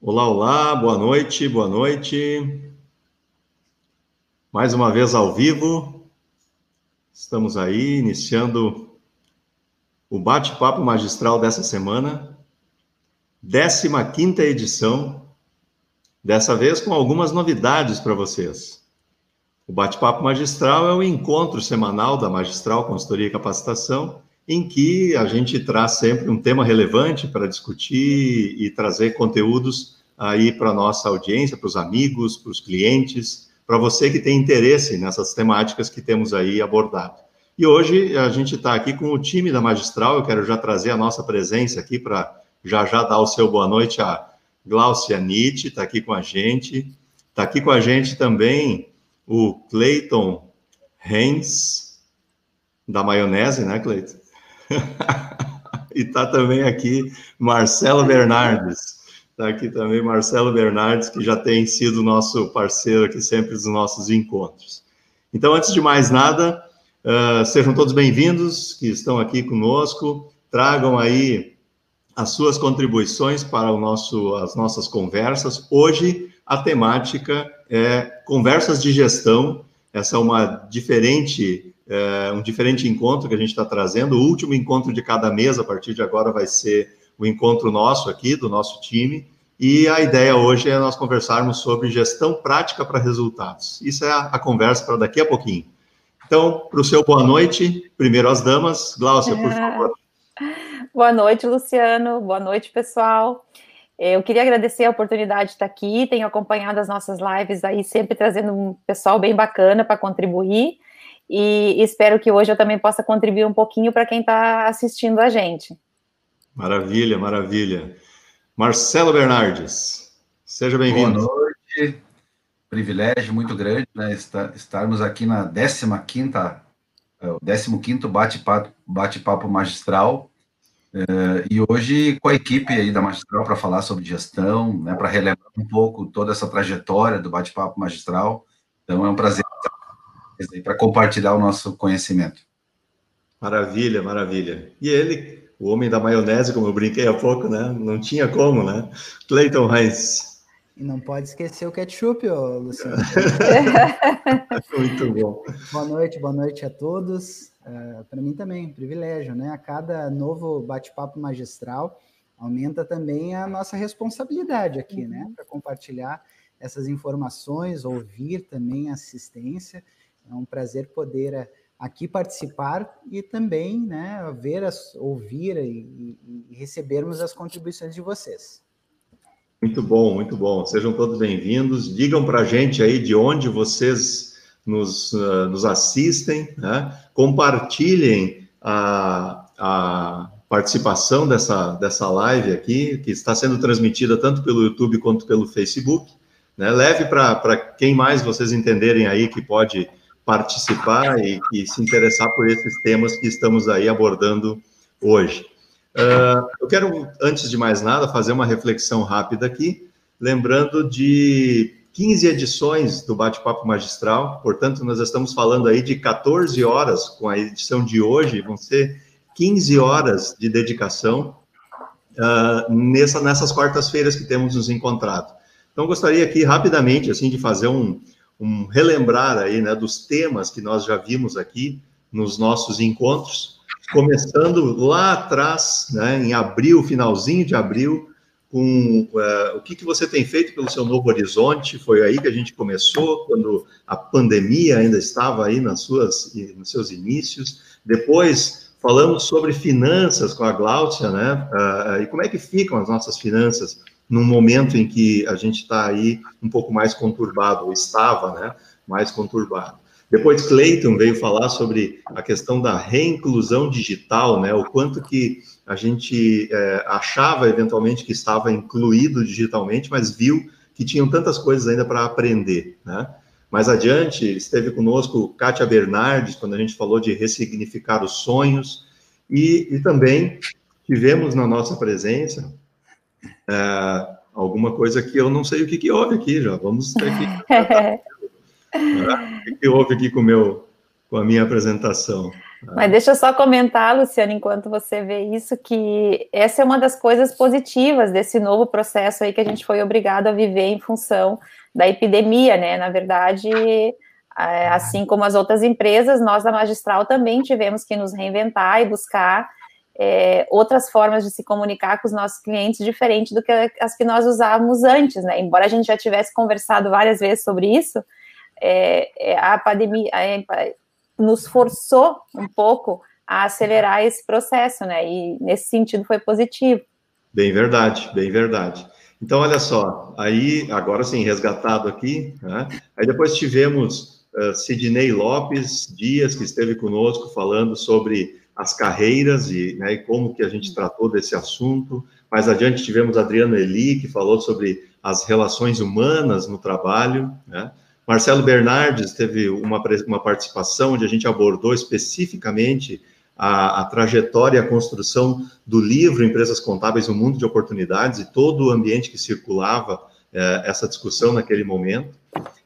Olá, olá, boa noite, boa noite. Mais uma vez ao vivo, estamos aí iniciando o bate-papo magistral dessa semana, 15 quinta edição, dessa vez com algumas novidades para vocês. O bate-papo magistral é o encontro semanal da Magistral Consultoria e Capacitação, em que a gente traz sempre um tema relevante para discutir e trazer conteúdos aí para a nossa audiência, para os amigos, para os clientes, para você que tem interesse nessas temáticas que temos aí abordado. E hoje a gente está aqui com o time da Magistral, eu quero já trazer a nossa presença aqui para já já dar o seu boa noite a Glaucia Nietzsche, está aqui com a gente. Está aqui com a gente também o Clayton Hens, da maionese, né, Clayton? e está também aqui Marcelo Bernardes. Está aqui também Marcelo Bernardes, que já tem sido nosso parceiro aqui sempre dos nossos encontros. Então, antes de mais nada, uh, sejam todos bem-vindos que estão aqui conosco. Tragam aí as suas contribuições para o nosso, as nossas conversas. Hoje, a temática é conversas de gestão. Essa é uma diferente é um diferente encontro que a gente está trazendo. O último encontro de cada mês, a partir de agora, vai ser o encontro nosso aqui, do nosso time. E a ideia hoje é nós conversarmos sobre gestão prática para resultados. Isso é a, a conversa para daqui a pouquinho. Então, para o seu boa noite, primeiro as damas. Gláucia, por favor. Boa noite, Luciano. Boa noite, pessoal. Eu queria agradecer a oportunidade de estar aqui. Tenho acompanhado as nossas lives aí, sempre trazendo um pessoal bem bacana para contribuir e espero que hoje eu também possa contribuir um pouquinho para quem está assistindo a gente. Maravilha, maravilha. Marcelo Bernardes, seja bem-vindo. Boa noite, privilégio muito grande né, estarmos aqui na 15 é, o 15 bate-papo bate magistral, Uh, e hoje com a equipe aí da Magistral para falar sobre gestão, né, para relembrar um pouco toda essa trajetória do bate-papo magistral. Então é um prazer para compartilhar o nosso conhecimento. Maravilha, maravilha. E ele, o homem da maionese, como eu brinquei há pouco, né? Não tinha como, né? Clayton Heinz. E não pode esquecer o ketchup, ô, Luciano. Muito bom. Boa noite, boa noite a todos. Uh, é, para mim também, um privilégio, né? A cada novo bate-papo magistral aumenta também a nossa responsabilidade aqui, né? uhum. né? Para compartilhar essas informações, ouvir também a assistência é um prazer poder eh, aqui participar e também né, ver, as, ouvir e, e recebermos as contribuições de vocês. Muito bom, muito bom. Sejam todos bem-vindos. Digam para a gente aí de onde vocês nos, uh, nos assistem, né? compartilhem a, a participação dessa, dessa live aqui, que está sendo transmitida tanto pelo YouTube quanto pelo Facebook. Né? Leve para quem mais vocês entenderem aí que pode participar e, se interessar por esses temas que estamos aí abordando hoje. Uh, eu quero, antes de mais nada, fazer uma reflexão rápida aqui, lembrando de 15 edições do Bate-Papo Magistral, portanto, nós estamos falando aí de 14 horas com a edição de hoje, vão ser 15 horas de dedicação uh, nessa, nessas quartas-feiras que temos nos encontrado. Então, gostaria aqui rapidamente, assim, de fazer um, um relembrar aí, né, dos temas que nós já vimos aqui nos nossos encontros, começando lá atrás, né, em abril, finalzinho de abril, com uh, o que, que você tem feito pelo seu novo horizonte. Foi aí que a gente começou, quando a pandemia ainda estava aí nas suas, nos seus inícios. Depois falamos sobre finanças com a Gláucia, né? Uh, e como é que ficam as nossas finanças num momento em que a gente está aí um pouco mais conturbado, ou estava, né, mais conturbado. Depois Clayton veio falar sobre a questão da reinclusão digital, né, o quanto que a gente é, achava eventualmente que estava incluído digitalmente, mas viu que tinham tantas coisas ainda para aprender, né. Mais adiante, esteve conosco Kátia Bernardes, quando a gente falou de ressignificar os sonhos, e, e também tivemos na nossa presença é, alguma coisa que eu não sei o que, que houve aqui já. Vamos ter que. o que, que houve aqui com, meu, com a minha apresentação? Mas deixa eu só comentar, Luciano, enquanto você vê isso, que essa é uma das coisas positivas desse novo processo aí que a gente foi obrigado a viver em função da epidemia, né? Na verdade, assim como as outras empresas, nós da Magistral também tivemos que nos reinventar e buscar é, outras formas de se comunicar com os nossos clientes diferente do que as que nós usávamos antes, né? Embora a gente já tivesse conversado várias vezes sobre isso, é, é a pandemia é, nos forçou um pouco a acelerar esse processo, né? E nesse sentido foi positivo. Bem verdade, bem verdade. Então, olha só, aí, agora sim, resgatado aqui, né? aí depois tivemos uh, Sidney Lopes Dias, que esteve conosco falando sobre as carreiras e, né, e, como que a gente tratou desse assunto. Mais adiante tivemos Adriano Eli, que falou sobre as relações humanas no trabalho. Né? Marcelo Bernardes teve uma, uma participação onde a gente abordou especificamente a, a trajetória e a construção do livro Empresas Contábeis, um Mundo de Oportunidades, e todo o ambiente que circulava eh, essa discussão naquele momento.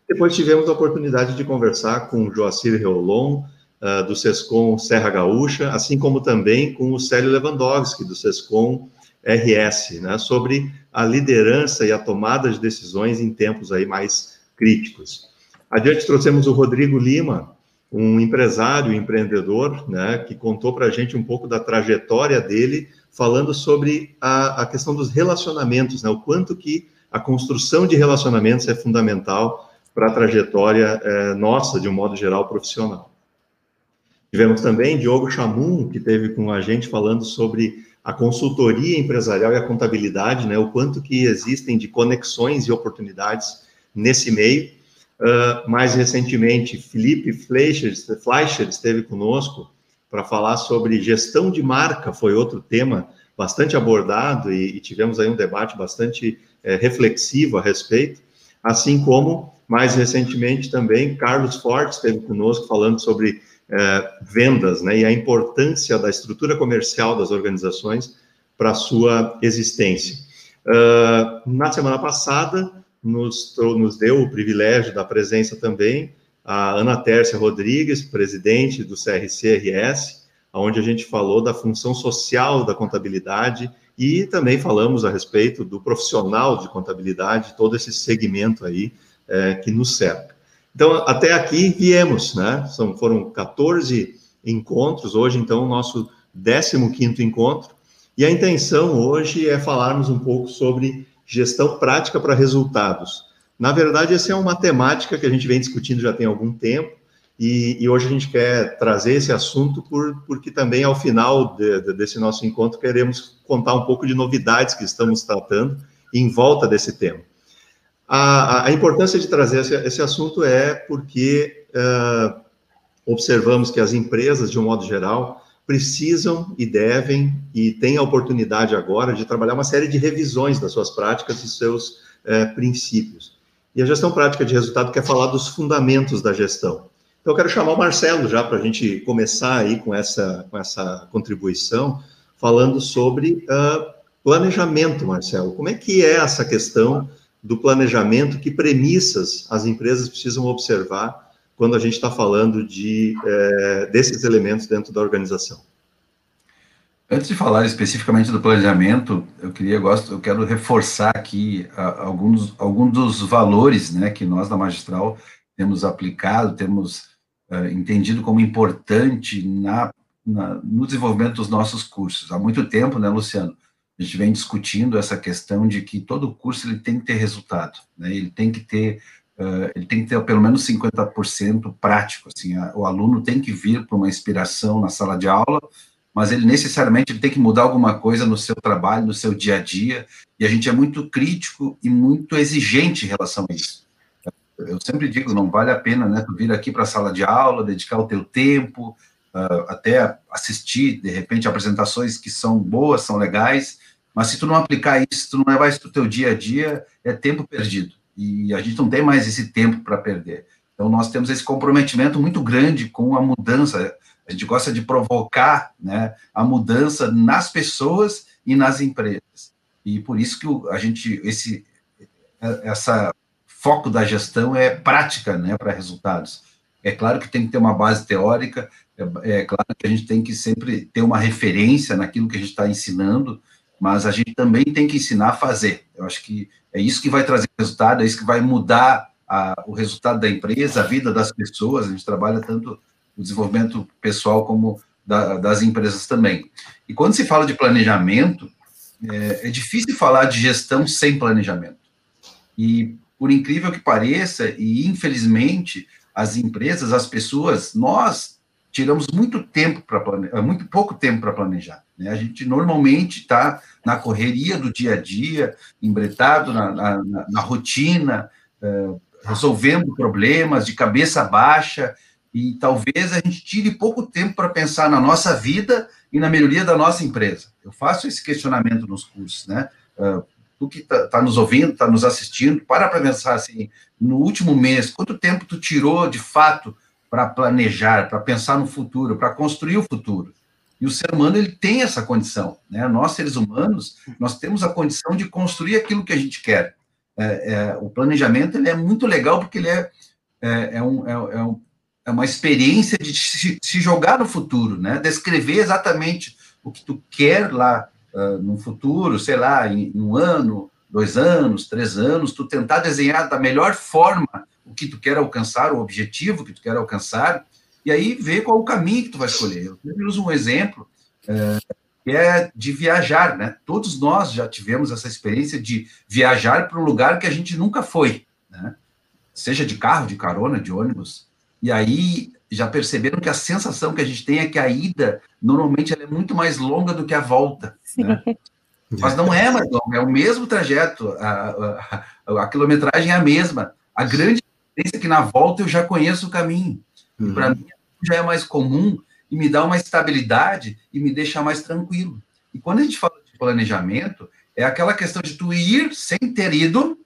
Depois tivemos a oportunidade de conversar com Joacir Reolon, uh, do SESCOM Serra Gaúcha, assim como também com o Célio Lewandowski, do SESCOM RS, né, sobre a liderança e a tomada de decisões em tempos aí mais críticos. Adiante trouxemos o Rodrigo Lima, um empresário, empreendedor, né, que contou para a gente um pouco da trajetória dele, falando sobre a, a questão dos relacionamentos, né, o quanto que a construção de relacionamentos é fundamental para a trajetória é, nossa, de um modo geral, profissional. Tivemos também Diogo Chamun, que teve com a gente falando sobre a consultoria empresarial e a contabilidade, né, o quanto que existem de conexões e oportunidades nesse meio. Uh, mais recentemente, Felipe Fleischer, Fleischer esteve conosco para falar sobre gestão de marca, foi outro tema bastante abordado e, e tivemos aí um debate bastante é, reflexivo a respeito, assim como, mais recentemente também, Carlos Fortes esteve conosco falando sobre é, vendas, né, e a importância da estrutura comercial das organizações para a sua existência. Uh, na semana passada, nos, nos deu o privilégio da presença também a Ana Tércia Rodrigues, presidente do CRCRS, onde a gente falou da função social da contabilidade e também falamos a respeito do profissional de contabilidade, todo esse segmento aí é, que nos cerca. Então, até aqui viemos, né? São, foram 14 encontros, hoje, então, o nosso 15 encontro, e a intenção hoje é falarmos um pouco sobre gestão prática para resultados. Na verdade, essa é uma temática que a gente vem discutindo já tem algum tempo, e, e hoje a gente quer trazer esse assunto por, porque também, ao final de, de, desse nosso encontro, queremos contar um pouco de novidades que estamos tratando em volta desse tema. A, a importância de trazer esse, esse assunto é porque uh, observamos que as empresas, de um modo geral, precisam e devem e têm a oportunidade agora de trabalhar uma série de revisões das suas práticas e seus princípios. E a gestão prática de resultado quer falar dos fundamentos da gestão. Então, eu quero chamar o Marcelo já para a gente começar aí com essa, com essa contribuição, falando sobre uh, planejamento, Marcelo. Como é que é essa questão do planejamento, que premissas as empresas precisam observar quando a gente está falando de, é, desses elementos dentro da organização. Antes de falar especificamente do planejamento, eu queria gosto, eu quero reforçar aqui alguns, alguns dos valores, né, que nós da Magistral temos aplicado, temos uh, entendido como importante na, na, no desenvolvimento dos nossos cursos. Há muito tempo, né, Luciano? A gente vem discutindo essa questão de que todo curso ele tem que ter resultado, né? ele tem que ter uh, ele tem que ter pelo menos 50% prático, assim, a, o aluno tem que vir para uma inspiração na sala de aula, mas ele necessariamente ele tem que mudar alguma coisa no seu trabalho, no seu dia a dia, e a gente é muito crítico e muito exigente em relação a isso. Eu sempre digo, não vale a pena, né, tu vir aqui para a sala de aula, dedicar o teu tempo, uh, até assistir, de repente, apresentações que são boas, são legais, mas se tu não aplicar isso, tu não levar isso para o teu dia a dia, é tempo perdido. E a gente não tem mais esse tempo para perder. Então, nós temos esse comprometimento muito grande com a mudança. A gente gosta de provocar né, a mudança nas pessoas e nas empresas. E por isso que a gente, esse essa foco da gestão é prática né, para resultados. É claro que tem que ter uma base teórica, É, é claro que a gente tem que sempre ter uma referência naquilo que a gente está ensinando, mas a gente também tem que ensinar a fazer. Eu acho que é isso que vai trazer resultado, é isso que vai mudar a, o resultado da empresa, a vida das pessoas. A gente trabalha tanto o desenvolvimento pessoal como da, das empresas também. E quando se fala de planejamento, é, é difícil falar de gestão sem planejamento. E por incrível que pareça, e infelizmente, as empresas, as pessoas, nós tiramos muito tempo para muito pouco tempo para planejar. Né? A gente normalmente está na correria do dia a dia, embretado na, na, na rotina, uh, resolvendo problemas de cabeça baixa, e talvez a gente tire pouco tempo para pensar na nossa vida e na melhoria da nossa empresa. Eu faço esse questionamento nos cursos, né? Uh, tu que está tá nos ouvindo, está nos assistindo, para para pensar assim, no último mês, quanto tempo tu tirou de fato para planejar, para pensar no futuro, para construir o futuro? E o ser humano ele tem essa condição, né? Nós seres humanos, nós temos a condição de construir aquilo que a gente quer. É, é, o planejamento ele é muito legal porque ele é, é, é um, é, é um, é, uma experiência de se, se, jogar no futuro, né? Descrever exatamente o que tu quer lá uh, no futuro, sei lá, em, em, um ano, dois anos, três anos, tu tentar desenhar da melhor forma o que tu quer alcançar, o objetivo que tu quer alcançar, e aí ver qual o caminho que tu vai escolher. Eu sempre uso um exemplo uh, que é de viajar, né? Todos nós já tivemos essa experiência de viajar para um lugar que a gente nunca foi, né? Seja de carro, de carona, de ônibus. E aí já perceberam que a sensação que a gente tem é que a ida normalmente é muito mais longa do que a volta. Né? Mas não é mais longa, é o mesmo trajeto, a, a, a, quilometragem é a mesma. A grande diferença é que na volta eu já conheço o caminho. Uhum. Para mim já é mais comum e me dá uma estabilidade e me deixa mais tranquilo. E quando a gente fala de planejamento, é aquela questão de tu ir sem ter ido,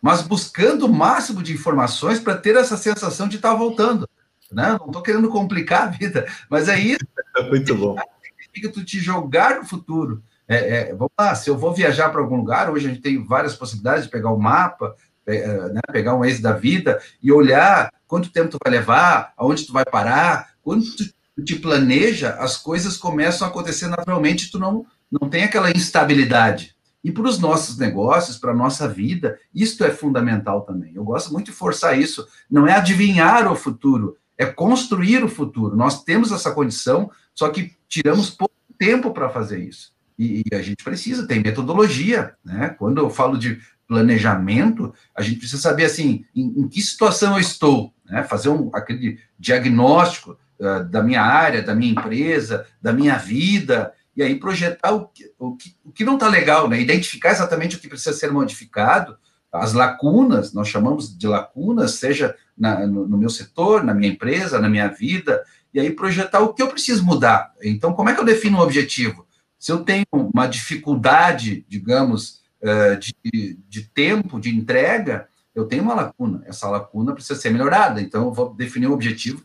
mas buscando o máximo de informações para ter essa sensação de estar tá voltando. Né? Não estou querendo complicar a vida, mas é isso. É muito bom. Significa tu te jogar no futuro. É, é, vamos lá, se eu vou viajar para algum lugar, hoje a gente tem várias possibilidades de pegar o mapa, né, pegar um ex da vida e olhar quanto tempo tu vai levar, aonde tu vai parar, quando tu tu te planeja, as coisas começam a acontecer naturalmente, tu não, não tem aquela instabilidade. E para os nossos negócios, para a nossa vida, isto é fundamental também. Eu gosto muito de forçar isso. Não é adivinhar o futuro, é construir o futuro. Nós temos essa condição, só que tiramos pouco tempo para fazer isso. E, e, a gente precisa, tem metodologia. Né? Quando eu falo de planejamento, a gente precisa saber assim, em, em que situação eu estou, né? fazer um, aquele diagnóstico uh, da minha área, da minha empresa, da minha vida, e aí projetar o que, o que, o que não está legal, né? identificar exatamente o que precisa ser modificado, as lacunas, nós chamamos de lacunas, seja na, no, no, meu setor, na minha empresa, na minha vida, e aí projetar o que eu preciso mudar. Então, como é que eu defino um objetivo? Se eu tenho uma dificuldade, digamos, uh, de, de tempo, de entrega, eu tenho uma lacuna. Essa lacuna precisa ser melhorada. Então, eu vou definir um objetivo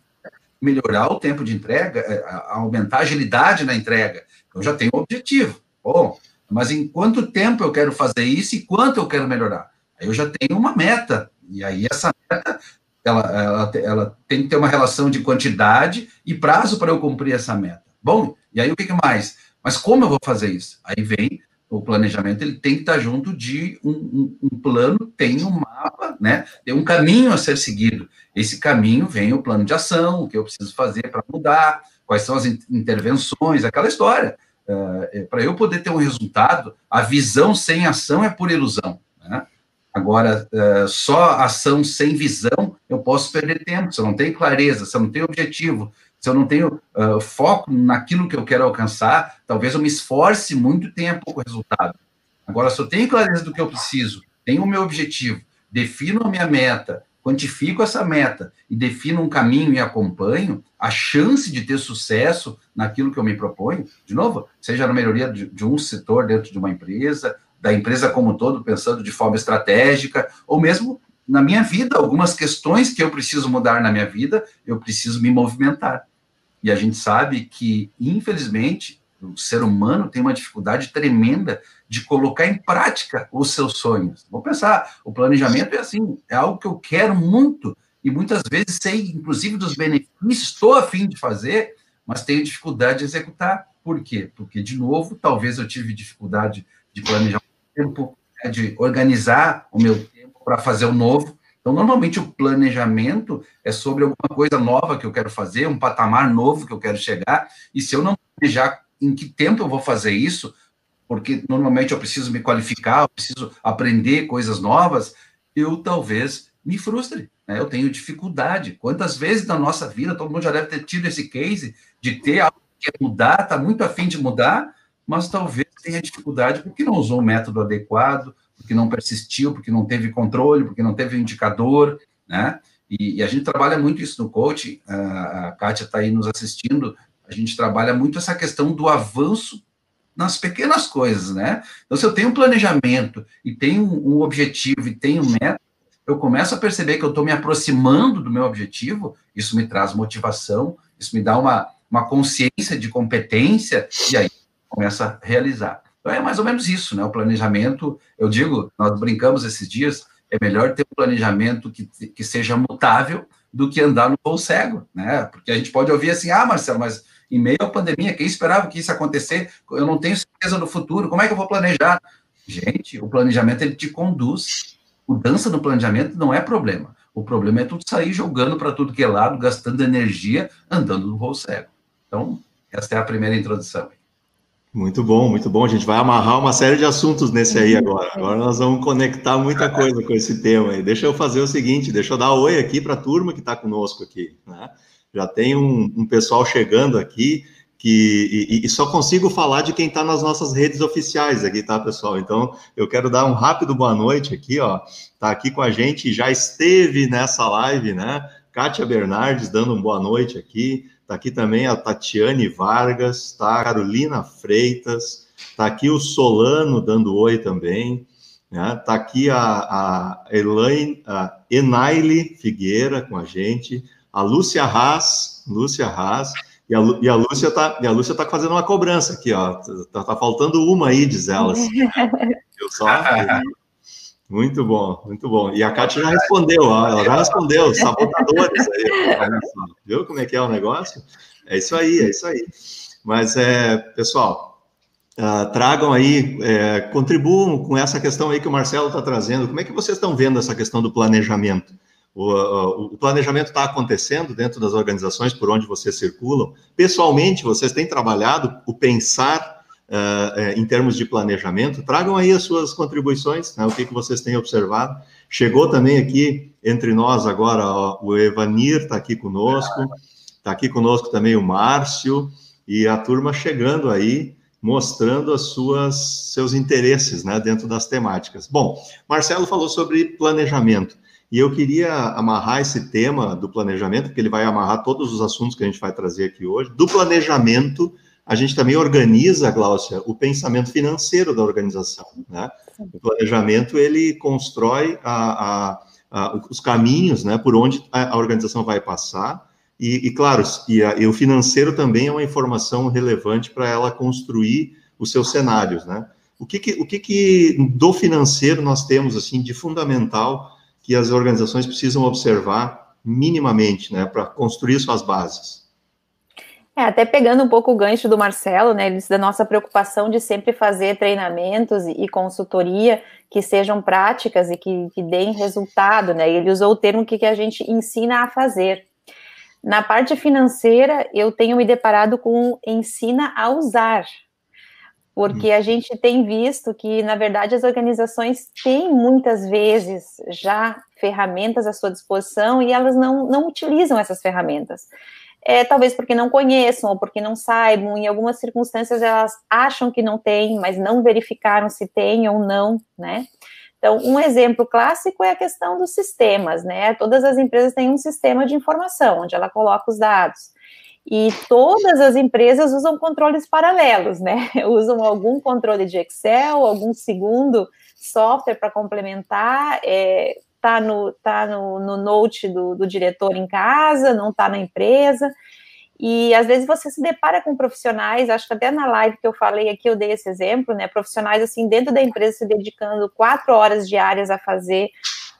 melhorar o tempo de entrega, é, aumentar a agilidade na entrega. Eu já tenho um objetivo. Bom, mas em quanto tempo eu quero fazer isso e quanto eu quero melhorar? Aí eu já tenho uma meta. E aí essa meta, ela, ela, ela tem que ter uma relação de quantidade e prazo para eu cumprir essa meta. Bom, e aí o que mais? Mas como eu vou fazer isso? Aí vem o planejamento, ele tem que estar junto de um, um, um plano, tem um mapa, né? Tem um caminho a ser seguido. Esse caminho vem o plano de ação, o que eu preciso fazer para mudar, quais são as intervenções, aquela história. Uh, para eu poder ter um resultado, a visão sem ação é por ilusão. Né? Agora, uh, só ação sem visão, eu posso perder tempo. Se eu não tenho clareza, se eu não tenho objetivo, se eu não tenho uh, foco naquilo que eu quero alcançar, talvez eu me esforce muito e tenha pouco resultado. Agora, se eu tenho clareza do que eu preciso, tenho o meu objetivo, defino a minha meta, quantifico essa meta e defino um caminho e acompanho, a chance de ter sucesso naquilo que eu me proponho, de novo, seja na melhoria de, de um setor dentro de uma empresa, da empresa como um todo, pensando de forma estratégica, ou mesmo na minha vida, algumas questões que eu preciso mudar na minha vida, eu preciso me movimentar. E a gente sabe que, infelizmente, o ser humano tem uma dificuldade tremenda de colocar em prática os seus sonhos. Vamos pensar, o planejamento é assim, é algo que eu quero muito e muitas vezes sei, inclusive, dos benefícios, estou a fim de fazer, mas tenho dificuldade de executar. Por quê? Porque, de novo, talvez eu tive dificuldade de planejar o tempo, né, de organizar o meu tempo para fazer o novo. Então, normalmente, o planejamento é sobre alguma coisa nova que eu quero fazer, um patamar novo que eu quero chegar, e se eu não planejar em que tempo eu vou fazer isso, porque normalmente eu preciso me qualificar, eu preciso aprender coisas novas, eu talvez me frustre. Né? Eu tenho dificuldade. Quantas vezes na nossa vida, todo mundo já deve ter tido esse case de ter algo que quer mudar, está muito afim de mudar, mas talvez tenha dificuldade porque não usou o método adequado, porque não persistiu, porque não teve controle, porque não teve indicador, né? E, e a gente trabalha muito isso no coaching, a, Kátia está aí nos assistindo, a gente trabalha muito essa questão do avanço nas pequenas coisas, né? Então, se eu tenho um planejamento e tenho um objetivo e tenho um método, eu começo a perceber que eu estou me aproximando do meu objetivo, isso me traz motivação, isso me dá uma, uma consciência de competência, e aí começa a realizar. Então é mais ou menos isso, né? O planejamento, eu digo, nós brincamos esses dias, é melhor ter um planejamento que, que seja mutável do que andar no voo cego, né? Porque a gente pode ouvir assim, ah, Marcelo, mas em meio à pandemia, quem esperava que isso acontecer? Eu não tenho certeza do futuro, como é que eu vou planejar? Gente, o planejamento ele te conduz. Mudança no planejamento não é problema. O problema é tu sair jogando para tudo que é lado, gastando energia, andando no voo cego. Então, essa é a primeira introdução. Muito bom, muito bom. A gente vai amarrar uma série de assuntos nesse aí agora. Agora nós vamos conectar muita coisa com esse tema aí. Deixa eu fazer o seguinte, deixa eu dar oi aqui para a turma que está conosco aqui. Né? Já tem um, um, pessoal chegando aqui que e, e só consigo falar de quem está nas nossas redes oficiais aqui, tá, pessoal? Então eu quero dar um rápido boa noite aqui, ó. Tá aqui com a gente, já esteve nessa live, né? Kátia Bernardes dando um boa noite aqui. Está aqui também a Tatiane Vargas, tá? A Carolina Freitas, está aqui o Solano dando oi também. Né? Tá aqui a, a, Elaine, a Enaile Figueira com a gente, a Lúcia Haas, Lúcia Haas, e a, e a Lúcia está e a Lúcia tá fazendo uma cobrança aqui, ó. Tá, tá faltando uma aí, diz elas. Eu só. Muito bom, muito bom. E a Kátia já respondeu, ó, ela já respondeu, sabotadores aí. Viu como é que é o negócio? É isso aí, é isso aí. Mas, é, pessoal, uh, tragam aí, é, contribuam com essa questão aí que o Marcelo está trazendo. Como é que vocês estão vendo essa questão do planejamento? O, uh, o planejamento está acontecendo dentro das organizações por onde vocês circulam? Pessoalmente, vocês têm trabalhado o pensar uh, em termos de planejamento. Tragam aí as suas contribuições, né, o que, que vocês têm observado. Chegou também aqui entre nós agora ó, o Evanir está aqui conosco, está aqui conosco também o Márcio, e a turma chegando aí, mostrando as suas seus interesses né, dentro das temáticas. Bom, Marcelo falou sobre planejamento. E eu queria amarrar esse tema do planejamento, porque ele vai amarrar todos os assuntos que a gente vai trazer aqui hoje, do planejamento a gente também organiza, Gláucia, o pensamento financeiro da organização. Né? O planejamento, ele constrói a, a, a, os caminhos né, por onde a, organização vai passar, e, e claro, e, e, o financeiro também é uma informação relevante para ela construir os seus cenários. Né? O, que, que, o que, que do financeiro nós temos assim de fundamental que as organizações precisam observar minimamente né, para construir suas bases? É, até pegando um pouco o gancho do Marcelo, né, da nossa preocupação de sempre fazer treinamentos e, consultoria que sejam práticas e que, que deem resultado, né, ele usou o termo que, que a gente ensina a fazer. Na parte financeira, eu tenho me deparado com ensina a usar, porque a gente tem visto que, na verdade, as organizações têm muitas vezes já ferramentas à sua disposição e elas não, não utilizam essas ferramentas é, talvez porque não conheçam ou porque não saibam, em algumas circunstâncias elas acham que não tem, mas não verificaram se tem ou não, né? Então, um exemplo clássico é a questão dos sistemas, né? Todas as empresas têm um sistema de informação, onde ela coloca os dados. E todas as empresas usam controles paralelos, né? Usam algum controle de Excel, algum segundo software para complementar, é, está no, tá no, no note do, do diretor em casa, não está na empresa. E às vezes você se depara com profissionais, acho que até na live que eu falei aqui eu dei esse exemplo, né? Profissionais assim dentro da empresa se dedicando quatro horas diárias a fazer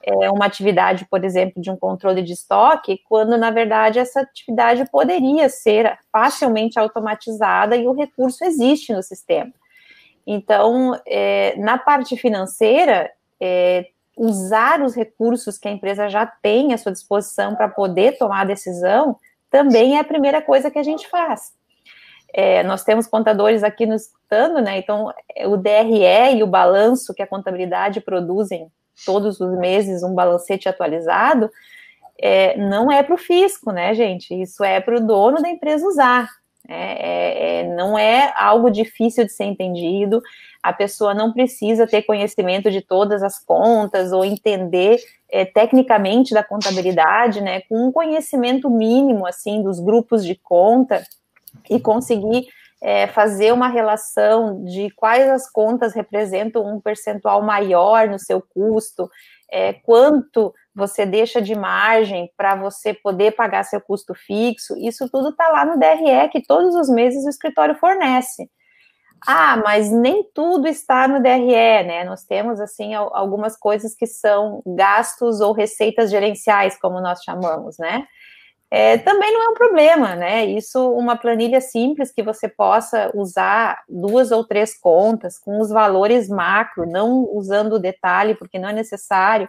é, uma atividade, por exemplo, de um controle de estoque, quando na verdade essa atividade poderia ser facilmente automatizada e o recurso existe no sistema. Então, é, na parte financeira, é, usar os recursos que a empresa já tem à sua disposição para poder tomar a decisão também é a primeira coisa que a gente faz. É, nós temos contadores aqui nos escutando, né? Então, o DRE e o balanço que a contabilidade produzem todos os meses, um balancete atualizado, é, não é para o fisco, né, gente? Isso é para o dono da empresa usar. É, é, é, não é algo difícil de ser entendido, a pessoa não precisa ter conhecimento de todas as contas ou entender é, tecnicamente da contabilidade, né, com um conhecimento mínimo, assim, dos grupos de conta e conseguir é, fazer uma relação de quais as contas representam um percentual maior no seu custo, é, quanto você deixa de margem para você poder pagar seu custo fixo, isso tudo está lá no DRE, que todos os meses o escritório fornece. Ah, mas nem tudo está no DRE, né? Nós temos, assim, algumas coisas que são gastos ou receitas gerenciais, como nós chamamos, né? É, também não é um problema, né? Isso, uma planilha simples que você possa usar duas ou três contas com os valores macro, não usando o detalhe, porque não é necessário,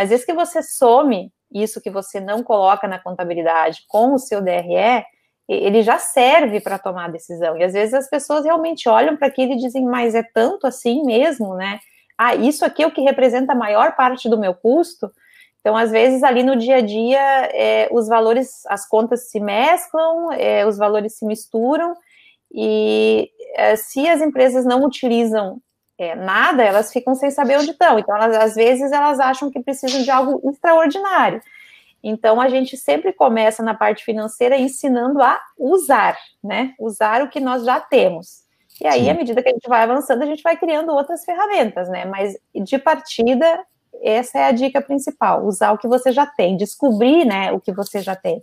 mas desde que você some isso que você não coloca na contabilidade com o seu DRE, ele já serve para tomar a decisão. E às vezes as pessoas realmente olham para aquilo e dizem, mas é tanto assim mesmo, né? Ah, isso aqui é o que representa a maior parte do meu custo. Então, às vezes, ali no dia a dia, é, os valores, as contas se mesclam, é, os valores se misturam, e é, se as empresas não utilizam é, nada, elas ficam sem saber onde estão. Então, elas, às vezes, elas acham que precisam de algo extraordinário. Então, a gente sempre começa na parte financeira ensinando a usar, né? Usar o que nós já temos. E aí, Sim. à medida que a gente vai avançando, a gente vai criando outras ferramentas, né? Mas de partida, essa é a dica principal: usar o que você já tem, descobrir, né, o que você já tem.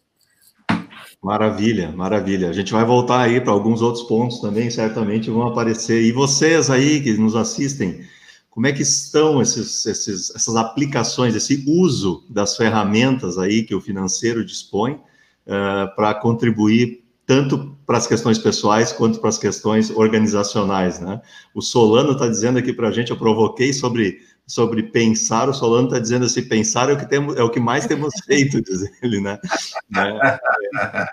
Maravilha, maravilha. A gente vai voltar aí para alguns outros pontos também, certamente vão aparecer. E vocês aí que nos assistem, como é que estão esses, esses, essas aplicações, esse uso das ferramentas aí que o financeiro dispõe uh, para contribuir tanto para as questões pessoais quanto para as questões organizacionais, né? O Solano está dizendo aqui para a gente, eu provoquei sobre sobre pensar, o Solano está dizendo assim, pensar é o que temos, é o que mais temos feito, diz ele, né? É, é,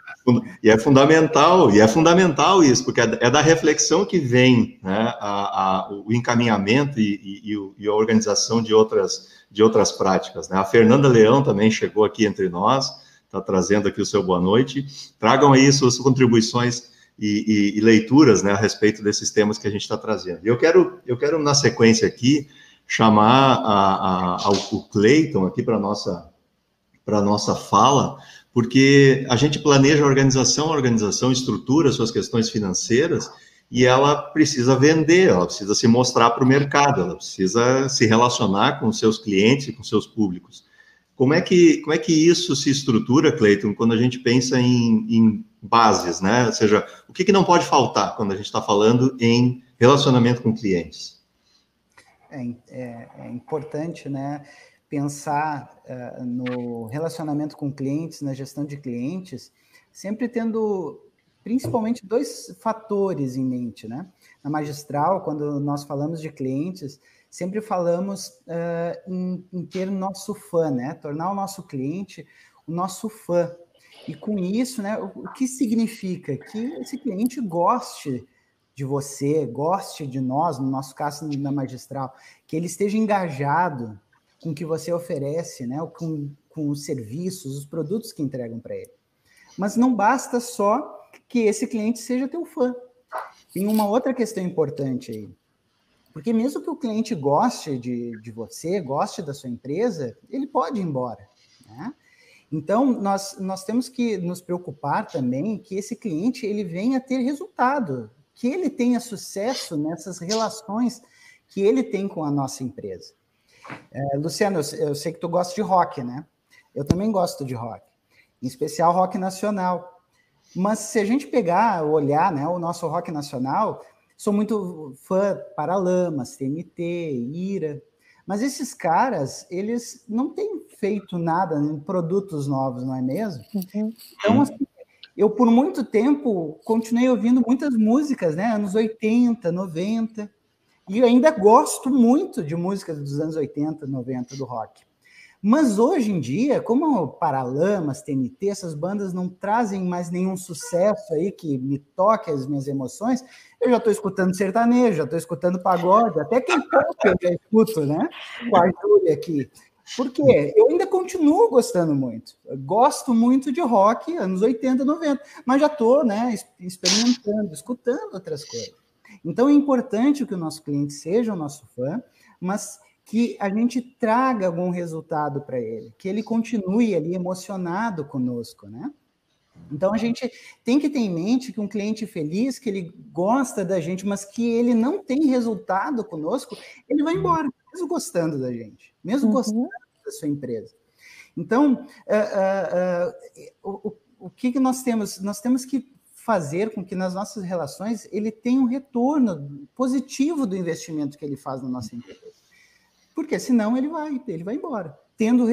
e é fundamental, e é fundamental isso, porque é, é da reflexão que vem né, a, a, o encaminhamento e, e, e, a organização de outras, de outras práticas. Né? A Fernanda Leão também chegou aqui entre nós, está trazendo aqui o seu boa noite. Tragam aí suas contribuições e, e, leituras né, a respeito desses temas que a gente está trazendo. E eu quero, eu quero, na sequência aqui, chamar a, a, ao, o Cleiton aqui para a nossa, nossa fala, porque a gente planeja a organização, a organização estrutura suas questões financeiras e ela precisa vender, ela precisa se mostrar para o mercado, ela precisa se relacionar com seus clientes e com seus públicos. Como é que, como é que isso se estrutura, Cleiton, quando a gente pensa em, em bases, né? Ou seja, o que, que não pode faltar quando a gente está falando em relacionamento com clientes? É, é, é importante, né? Pensar uh, no relacionamento com clientes, na gestão de clientes, sempre tendo principalmente dois fatores em mente, né? Na magistral, quando nós falamos de clientes, sempre falamos uh, em, em, ter nosso fã, né? Tornar o nosso cliente o nosso fã. E com isso, né, o, que significa? Que esse cliente goste de você, goste de nós, no nosso caso na magistral, que ele esteja engajado com o que você oferece, né, com, com os serviços, os produtos que entregam para ele. Mas não basta só que esse cliente seja teu fã. Tem uma outra questão importante aí. Porque mesmo que o cliente goste de, de você, goste da sua empresa, ele pode ir embora. Né? Então, nós, nós temos que nos preocupar também que esse cliente ele venha ter resultado, que ele tenha sucesso nessas relações que ele tem com a nossa empresa. É, Luciano, eu, eu sei que tu gosta de rock, né? Eu também gosto de rock, em especial rock nacional. Mas se a gente pegar, olhar, né, o nosso rock nacional, sou muito fã Paralamas, TNT, Ira, Mas esses caras, eles não têm feito nada em produtos novos, não é mesmo? Uhum. Então, assim, eu por muito tempo continuei ouvindo muitas músicas, né? Anos 80, 90. E ainda gosto muito de músicas dos anos 80, 90 do rock. Mas hoje em dia, como Paralamas, TNT, essas bandas não trazem mais nenhum sucesso aí que me toque as minhas emoções, eu já estou escutando sertanejo, já estou escutando pagode, até quem pop eu já escuto, né? Com a Júlia aqui. Por quê? Eu ainda continuo gostando muito. Eu gosto muito de rock, anos 80, 90, mas já estou né, experimentando, escutando outras coisas. Então é importante que o nosso cliente seja o nosso fã, mas que a gente traga algum resultado para ele, que ele continue ali emocionado conosco, né? Então a gente tem que ter em mente que um cliente feliz, que ele gosta da gente, mas que ele não tem resultado conosco, ele vai embora, mesmo gostando da gente, mesmo uhum. gostando da sua empresa. Então, uh, uh, uh, o, o que, que nós temos? Nós temos que fazer com que nas nossas relações ele tenha um retorno positivo do investimento que ele faz na nossa empresa. Porque senão ele vai, ele vai embora, tendo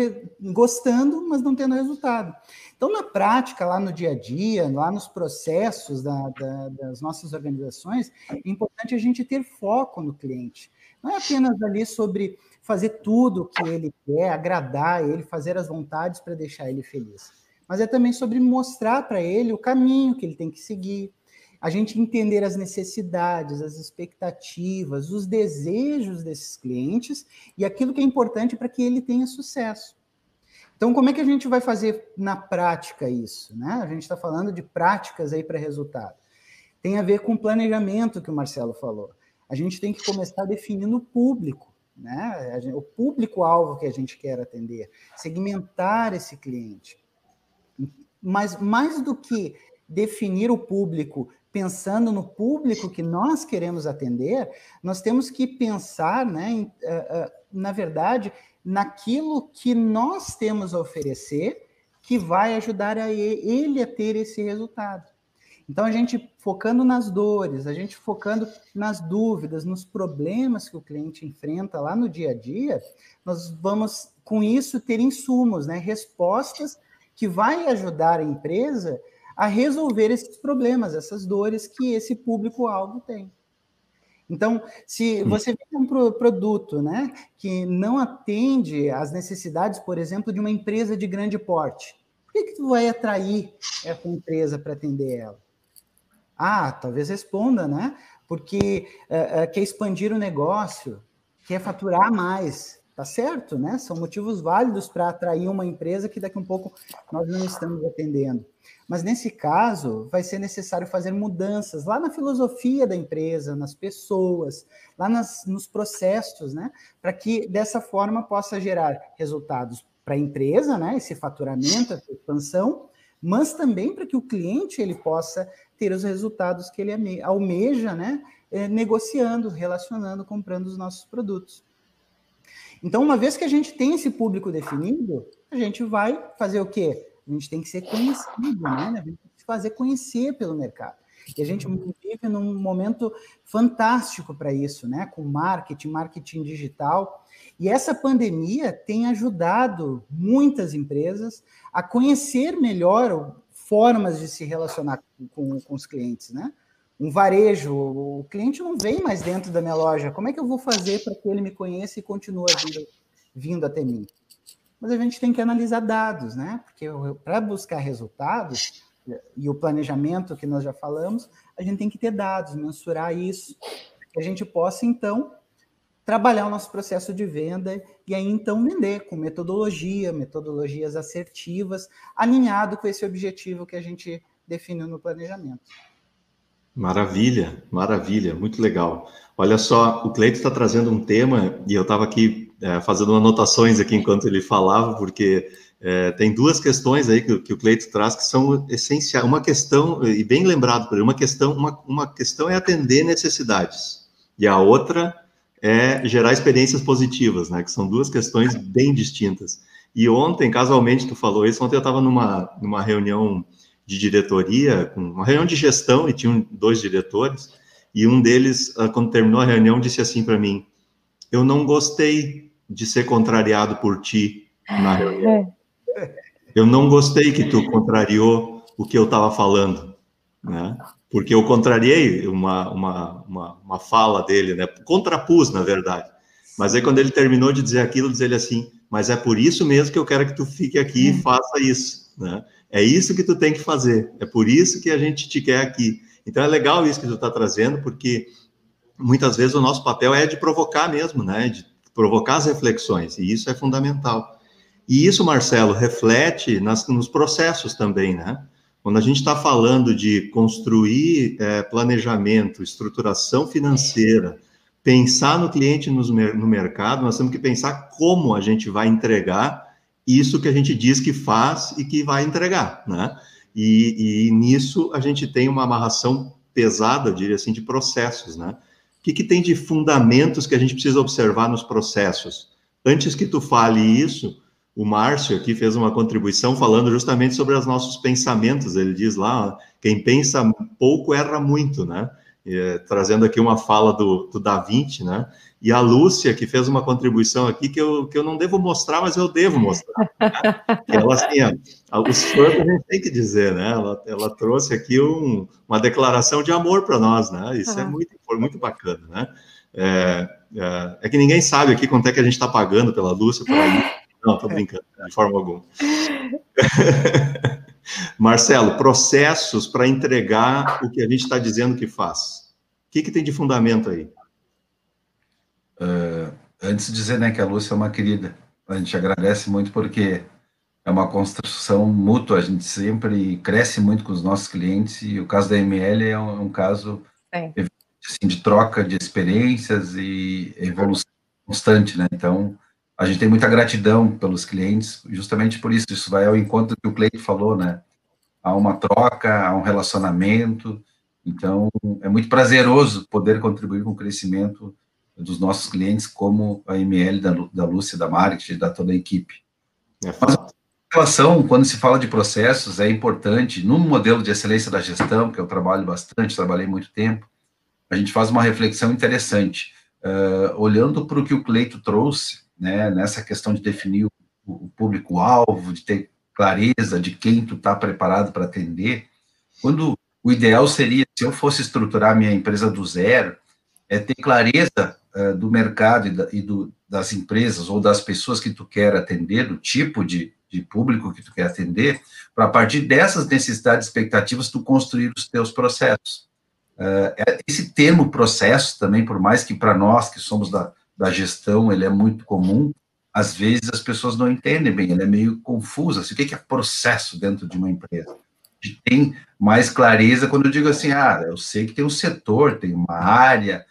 gostando, mas não tendo resultado. Então, na prática, lá no dia a dia, lá nos processos da, da, das nossas organizações, é importante a gente ter foco no cliente. Não é apenas ali sobre fazer tudo o que ele quer, agradar ele, fazer as vontades para deixar ele feliz. Mas é também sobre mostrar para ele o caminho que ele tem que seguir, a gente entender as necessidades, as expectativas, os desejos desses clientes e aquilo que é importante para que ele tenha sucesso. Então, como é que a gente vai fazer na prática isso? Né? A gente está falando de práticas aí para resultado. Tem a ver com o planejamento que o Marcelo falou. A gente tem que começar definindo o público, né? o público-alvo que a gente quer atender, segmentar esse cliente. Mas mais do que definir o público pensando no público que nós queremos atender, nós temos que pensar, né, em, uh, uh, na verdade, naquilo que nós temos a oferecer que vai ajudar a ele a ter esse resultado. Então, a gente focando nas dores, a gente focando nas dúvidas, nos problemas que o cliente enfrenta lá no dia a dia, nós vamos, com isso, ter insumos, né, respostas que vai ajudar a empresa a resolver esses problemas, essas dores que esse público-alvo tem. Então, se você vê um produto né, que não atende às necessidades, por exemplo, de uma empresa de grande porte, por que, que tu vai atrair essa empresa para atender ela? Ah, talvez responda, né? Porque uh, uh, quer expandir o negócio, quer faturar mais, tá certo, né? São motivos válidos para atrair uma empresa que daqui a um pouco nós não estamos atendendo. Mas nesse caso, vai ser necessário fazer mudanças lá na filosofia da empresa, nas pessoas, lá nas, nos processos, né? Para que dessa forma possa gerar resultados para a empresa, né? Esse faturamento, essa expansão, mas também para que o cliente ele possa ter os resultados que ele almeja, né? É, negociando, relacionando, comprando os nossos produtos. Então, uma vez que a gente tem esse público definido, a gente vai fazer o quê? A gente tem que ser conhecido, né? A gente tem que se fazer conhecer pelo mercado. E a gente vive num momento fantástico para isso, né? Com marketing, marketing digital. E essa pandemia tem ajudado muitas empresas a conhecer melhor formas de se relacionar com, com os clientes, né? Um varejo, o cliente não vem mais dentro da minha loja. Como é que eu vou fazer para que ele me conheça e continue vindo, vindo até mim? mas a gente tem que analisar dados, né? Porque para buscar resultados e o planejamento que nós já falamos, a gente tem que ter dados, mensurar isso, que a gente possa então trabalhar o nosso processo de venda e aí então vender com metodologia, metodologias assertivas, alinhado com esse objetivo que a gente definiu no planejamento. Maravilha, maravilha, muito legal. Olha só, o Cleito está trazendo um tema e eu estava aqui é, fazendo anotações aqui enquanto ele falava, porque é, tem duas questões aí que, que o Cleito traz que são essenciais. Uma questão, e bem lembrado por ele, uma questão, uma, uma questão é atender necessidades, e a outra é gerar experiências positivas, né? Que são duas questões bem distintas. E ontem, casualmente, tu falou isso, ontem eu estava numa, numa reunião de diretoria, uma reunião de gestão, e tinham dois diretores, e um deles, ah, quando terminou a reunião, disse assim para mim: Eu não gostei de ser contrariado por ti na reunião. Eu não gostei que tu contrariou o que eu estava falando, né? Porque eu contrariei uma, uma, uma, uma fala dele, né? Contrapus, na verdade. Mas aí, quando ele terminou de dizer aquilo, dizer ele assim: Mas é por isso mesmo que eu quero que tu fique aqui e faça isso, né? É isso que tu tem que fazer. É por isso que a gente te quer aqui. Então é legal isso que tu está trazendo, porque muitas vezes o nosso papel é de provocar mesmo, né? De provocar as reflexões, e isso é fundamental. E isso, Marcelo, reflete nas, nos processos também, né? Quando a gente está falando de construir é, planejamento, estruturação financeira, pensar no cliente no, no mercado, nós temos que pensar como a gente vai entregar isso que a gente diz que faz e que vai entregar, né? E, e nisso a gente tem uma amarração pesada, diria assim, de processos, né? O que, que tem de fundamentos que a gente precisa observar nos processos? Antes que tu fale isso, o Márcio aqui fez uma contribuição falando justamente sobre os nossos pensamentos. Ele diz lá, quem pensa pouco erra muito, né? É, trazendo aqui uma fala do, do Da Vinci, né? E a Lúcia, que fez uma contribuição aqui que eu, que eu não devo mostrar, mas eu devo mostrar. Né? ela, assim, ó, os fãs a gente tem que dizer, né? Ela, ela trouxe aqui um, uma declaração de amor para nós, né? Isso é muito, foi muito bacana, né? É, é, é, que ninguém sabe aqui quanto é que a gente está pagando pela Lúcia, pela Lúcia. Não, estou brincando, de forma alguma. Marcelo, processos para entregar o que a gente está dizendo que faz. O que, que tem de fundamento aí? Uh, antes de dizer né, que a Lúcia é uma querida, a gente agradece muito porque é uma construção mútua, a gente sempre cresce muito com os nossos clientes e o caso da ML é um, um caso assim, de troca de experiências e evolução constante, né? Então, a gente tem muita gratidão pelos clientes, justamente por isso, isso vai ao encontro do que o Cleiton falou, né? Há uma troca, há um relacionamento, então é muito prazeroso poder contribuir com o crescimento dos nossos clientes, como a ML da, da Lúcia, da marketing, da toda a equipe. É Mas relação, quando se fala de processos, é importante, no modelo de excelência da gestão, que eu trabalho bastante, trabalhei muito tempo, a gente faz uma reflexão interessante. Uh, olhando para o que o Cleito trouxe, né, nessa questão de definir o, público-alvo, de ter clareza de quem tu está preparado para atender, quando o ideal seria, se eu fosse estruturar minha empresa do zero, é ter clareza uh, do mercado e, da, e do, das empresas ou das pessoas que tu quer atender, do tipo de, de público que tu quer atender, para partir dessas necessidades e expectativas tu construir os teus processos. Uh, esse termo processo também, por mais que para nós que somos da, da gestão, ele é muito comum, às vezes as pessoas não entendem bem, ele é meio confuso. Assim, o que é processo dentro de uma empresa? Tem mais clareza quando eu digo assim, ah, eu sei que tem um setor, tem uma área,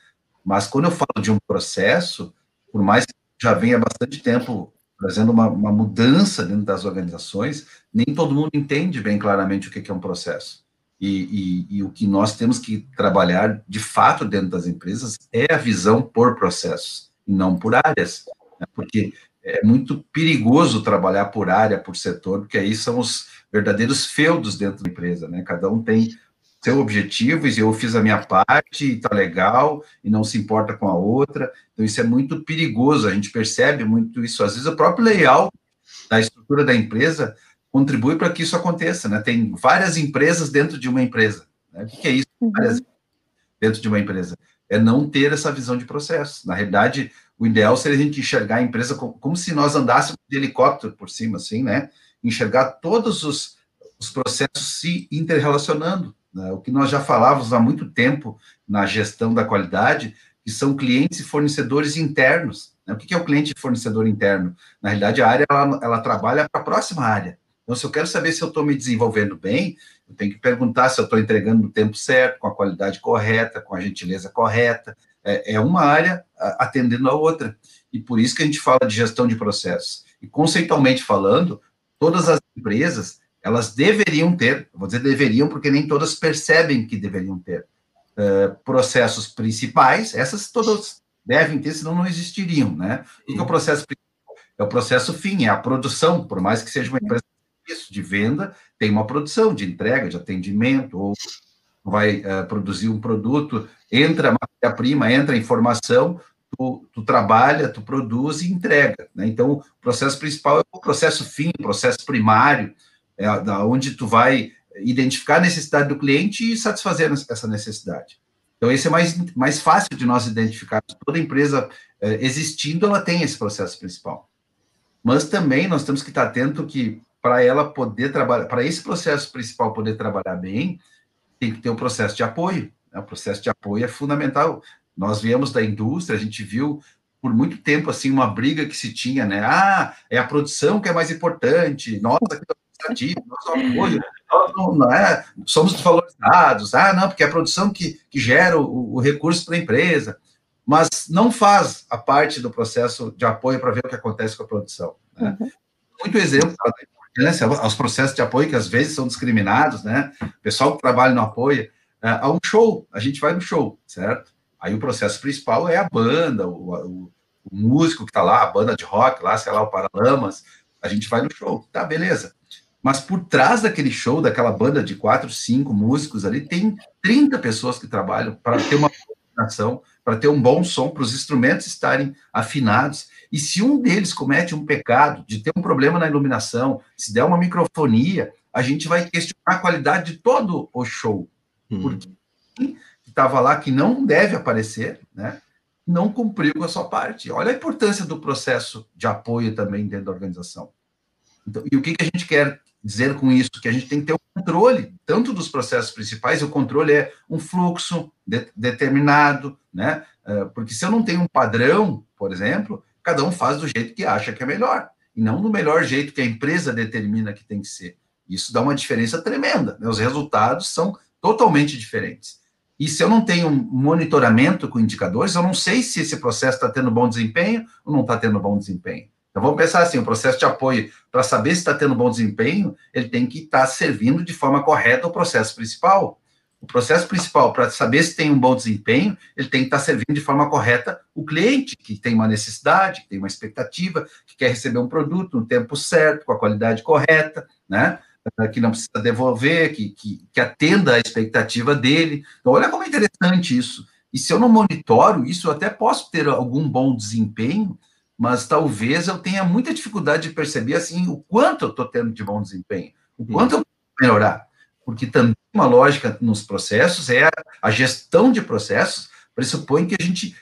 mas quando eu falo de um processo, por mais que já venha bastante tempo trazendo uma, uma mudança dentro das organizações, nem todo mundo entende bem claramente o que é um processo. E, e, e, o que nós temos que trabalhar de fato dentro das empresas é a visão por processos e não por áreas, né? porque é muito perigoso trabalhar por área, por setor, porque aí são os verdadeiros feudos dentro da empresa, né? Cada um tem seu objetivo e eu fiz a minha parte e tá legal e não se importa com a outra. Então isso é muito perigoso, a gente percebe muito isso. Às vezes o próprio layout da estrutura da empresa contribui para que isso aconteça, né? Tem várias empresas dentro de uma empresa. Né? O que é isso? Uhum. Várias dentro de uma empresa é não ter essa visão de processo. Na realidade, o ideal seria a gente enxergar a empresa como, como se nós andássemos de helicóptero por cima, assim, né? Enxergar todos os, os processos se interrelacionando. Né? O que nós já falávamos há muito tempo na gestão da qualidade, que são clientes e fornecedores internos. Né? O que é o cliente e fornecedor interno? Na realidade, a área ela, ela trabalha para a próxima área. Então, se eu quero saber se eu estou me desenvolvendo bem, eu tenho que perguntar se eu estou entregando no tempo certo, com a qualidade correta, com a gentileza correta. É, é uma área atendendo a outra. E por isso que a gente fala de gestão de processos. E conceitualmente falando, todas as empresas, elas deveriam ter, vou dizer deveriam, porque nem todas percebem que deveriam ter, uh, processos principais, essas todas devem ter, senão não existiriam, né? O que é o processo principal? É o processo fim, é a produção, por mais que seja uma empresa isso de venda, tem uma produção de entrega, de atendimento, ou vai uh, produzir um produto, entra a matéria-prima, entra a informação, tu tu, trabalha, tu produz e entrega. Né? Então, o processo principal é o processo fim, o processo primário, é da onde tu vai identificar a necessidade do cliente e satisfazer essa necessidade. Então, esse é mais, mais fácil de nós identificar. Toda empresa é, existindo, ela tem esse processo principal. Mas também nós temos que estar atento que para ela poder trabalhar, para esse processo principal poder trabalhar bem, tem que ter um processo de apoio. Né? O processo de apoio é fundamental. Nós viemos da indústria, a gente viu por muito tempo assim uma briga que se tinha, né? Ah, é a produção que é mais importante. Nossa, que administrativo, nosso apoio, nós não, não é, somos desvalorizados. Ah, não, porque é a produção que, que gera o, o recurso para a empresa, mas não faz a parte do processo de apoio para ver o que acontece com a produção. Né? Uhum. Muito exemplo da importância aos processos de apoio que às vezes são discriminados, né? O pessoal que trabalha no apoio, uh, a um show, a gente vai no show, certo? Aí o processo principal é a banda, o, o, o músico que está lá, a banda de rock lá, sei lá, o Paralamas, a gente vai no show, tá, beleza. Mas por trás daquele show, daquela banda de quatro, cinco músicos ali, tem 30 pessoas que trabalham para ter uma coordenação, para ter um bom som, para os instrumentos estarem afinados. E se um deles comete um pecado de ter um problema na iluminação, se der uma microfonia, a gente vai questionar a qualidade de todo o show. Hum. Porque estava lá que não deve aparecer, né? Não cumpriu com a sua parte. Olha a importância do processo de apoio também dentro da organização. Então, e o que, que a gente quer dizer com isso? Que a gente tem que ter o um controle, tanto dos processos principais, o controle é um fluxo de, determinado, né? Uh, porque se eu não tenho um padrão, por exemplo, cada um faz do jeito que acha que é melhor, e não do melhor jeito que a empresa determina que tem que ser. Isso dá uma diferença tremenda, né? os resultados são totalmente diferentes. E se eu não tenho um monitoramento com indicadores, eu não sei se esse processo está tendo bom desempenho ou não está tendo bom desempenho. Então vamos pensar assim: o processo de apoio, para saber se está tendo bom desempenho, ele tem que estar tá servindo de forma correta o processo principal. O processo principal, para saber se tem um bom desempenho, ele tem que estar tá servindo de forma correta o cliente, que tem uma necessidade, que tem uma expectativa, que quer receber um produto no tempo certo, com a qualidade correta, né? que não precisa devolver, que, que, que atenda à expectativa dele. Então, olha como é interessante isso. E se eu não monitoro isso, eu até posso ter algum bom desempenho, mas talvez eu tenha muita dificuldade de perceber assim o quanto eu estou tendo de bom desempenho, o quanto eu posso melhorar. Porque também uma lógica nos processos é a gestão de processos pressupõe que a gente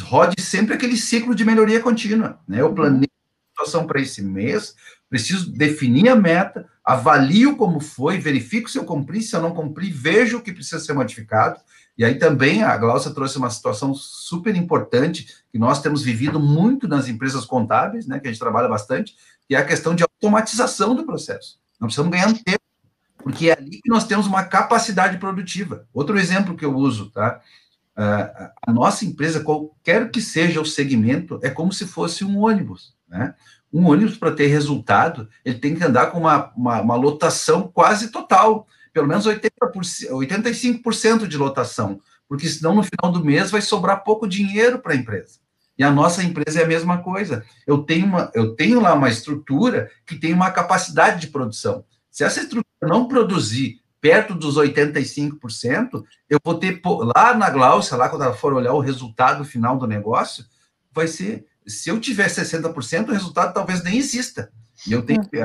rode sempre aquele ciclo de melhoria contínua. Né? Eu planejo a situação para esse mês, preciso definir a meta, avalio como foi, verifico se eu cumpri, se eu não cumpri, vejo o que precisa ser modificado, e aí também a Glaucia trouxe uma situação super importante que nós temos vivido muito nas empresas contábeis, né, que a gente trabalha bastante, que é a questão de automatização do processo. Nós precisamos ganhar tempo, porque é ali que nós temos uma capacidade produtiva. Outro exemplo que eu uso, tá? a nossa empresa, qualquer que seja o segmento, é como se fosse um ônibus, né? Um ônibus, para ter resultado, ele tem que andar com uma, uma, uma lotação quase total pelo menos 80%, 85% de lotação, porque senão no final do mês vai sobrar pouco dinheiro para a empresa. E a nossa empresa é a mesma coisa. Eu tenho, uma, eu tenho lá uma estrutura que tem uma capacidade de produção. Se essa estrutura não produzir perto dos 85%, eu vou ter lá na Glaucia, lá quando ela for olhar o resultado final do negócio, vai ser, se eu tiver 60%, o resultado talvez nem exista. E eu tenho que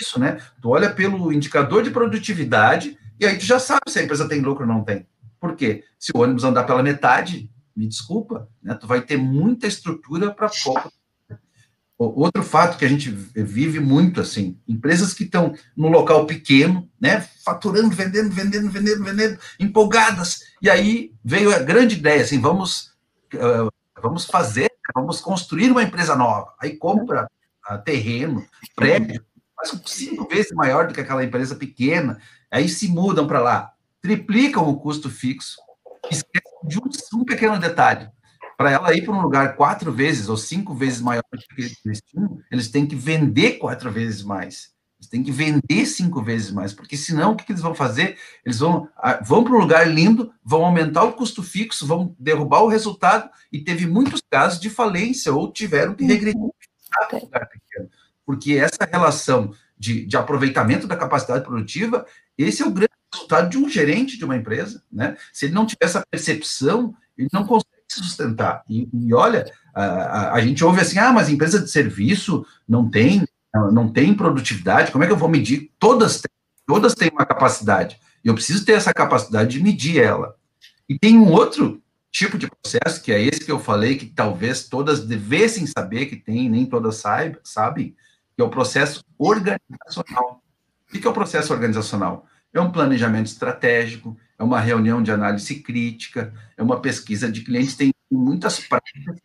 isso, né? Tu olha pelo indicador de produtividade e aí tu já sabe se a empresa tem lucro ou não tem. Por quê? Se o ônibus andar pela metade, me desculpa, né? Tu vai ter muita estrutura para pouco. Outro fato que a gente vive muito assim, empresas que estão no local pequeno, né, faturando, vendendo, vendendo, vendendo, vendendo, empolgadas. E aí veio a grande ideia, assim, vamos uh, vamos fazer, vamos construir uma empresa nova. Aí compra uh, terreno, prédio, mas cinco vezes maior do que aquela empresa pequena. Aí se mudam para lá, triplicam o custo fixo, esquecem de um pequeno detalhe. Para ela ir para um lugar quatro vezes ou cinco vezes maior do que eles tinham, eles têm que vender quatro vezes mais. Eles têm que vender cinco vezes mais, porque senão o que, que eles vão fazer? Eles vão, ah, vão para um lugar lindo, vão aumentar o custo fixo, vão derrubar o resultado, e teve muitos casos de falência, ou tiveram que regredir para um lugar pequeno porque essa relação de, de, aproveitamento da capacidade produtiva, esse é o grande resultado de um gerente de uma empresa, né? Se ele não tiver essa percepção, ele não consegue se sustentar. E, e olha, a, a, a, gente ouve assim, ah, mas empresa de serviço não tem, não tem produtividade, como é que eu vou medir? Todas têm, todas têm uma capacidade. E eu preciso ter essa capacidade de medir ela. E tem um outro tipo de processo, que é esse que eu falei, que talvez todas devessem saber que tem, nem todas saibam, sabem, que é o processo organizacional. O que é o processo organizacional? É um planejamento estratégico, é uma reunião de análise crítica, é uma pesquisa de clientes, tem muitas práticas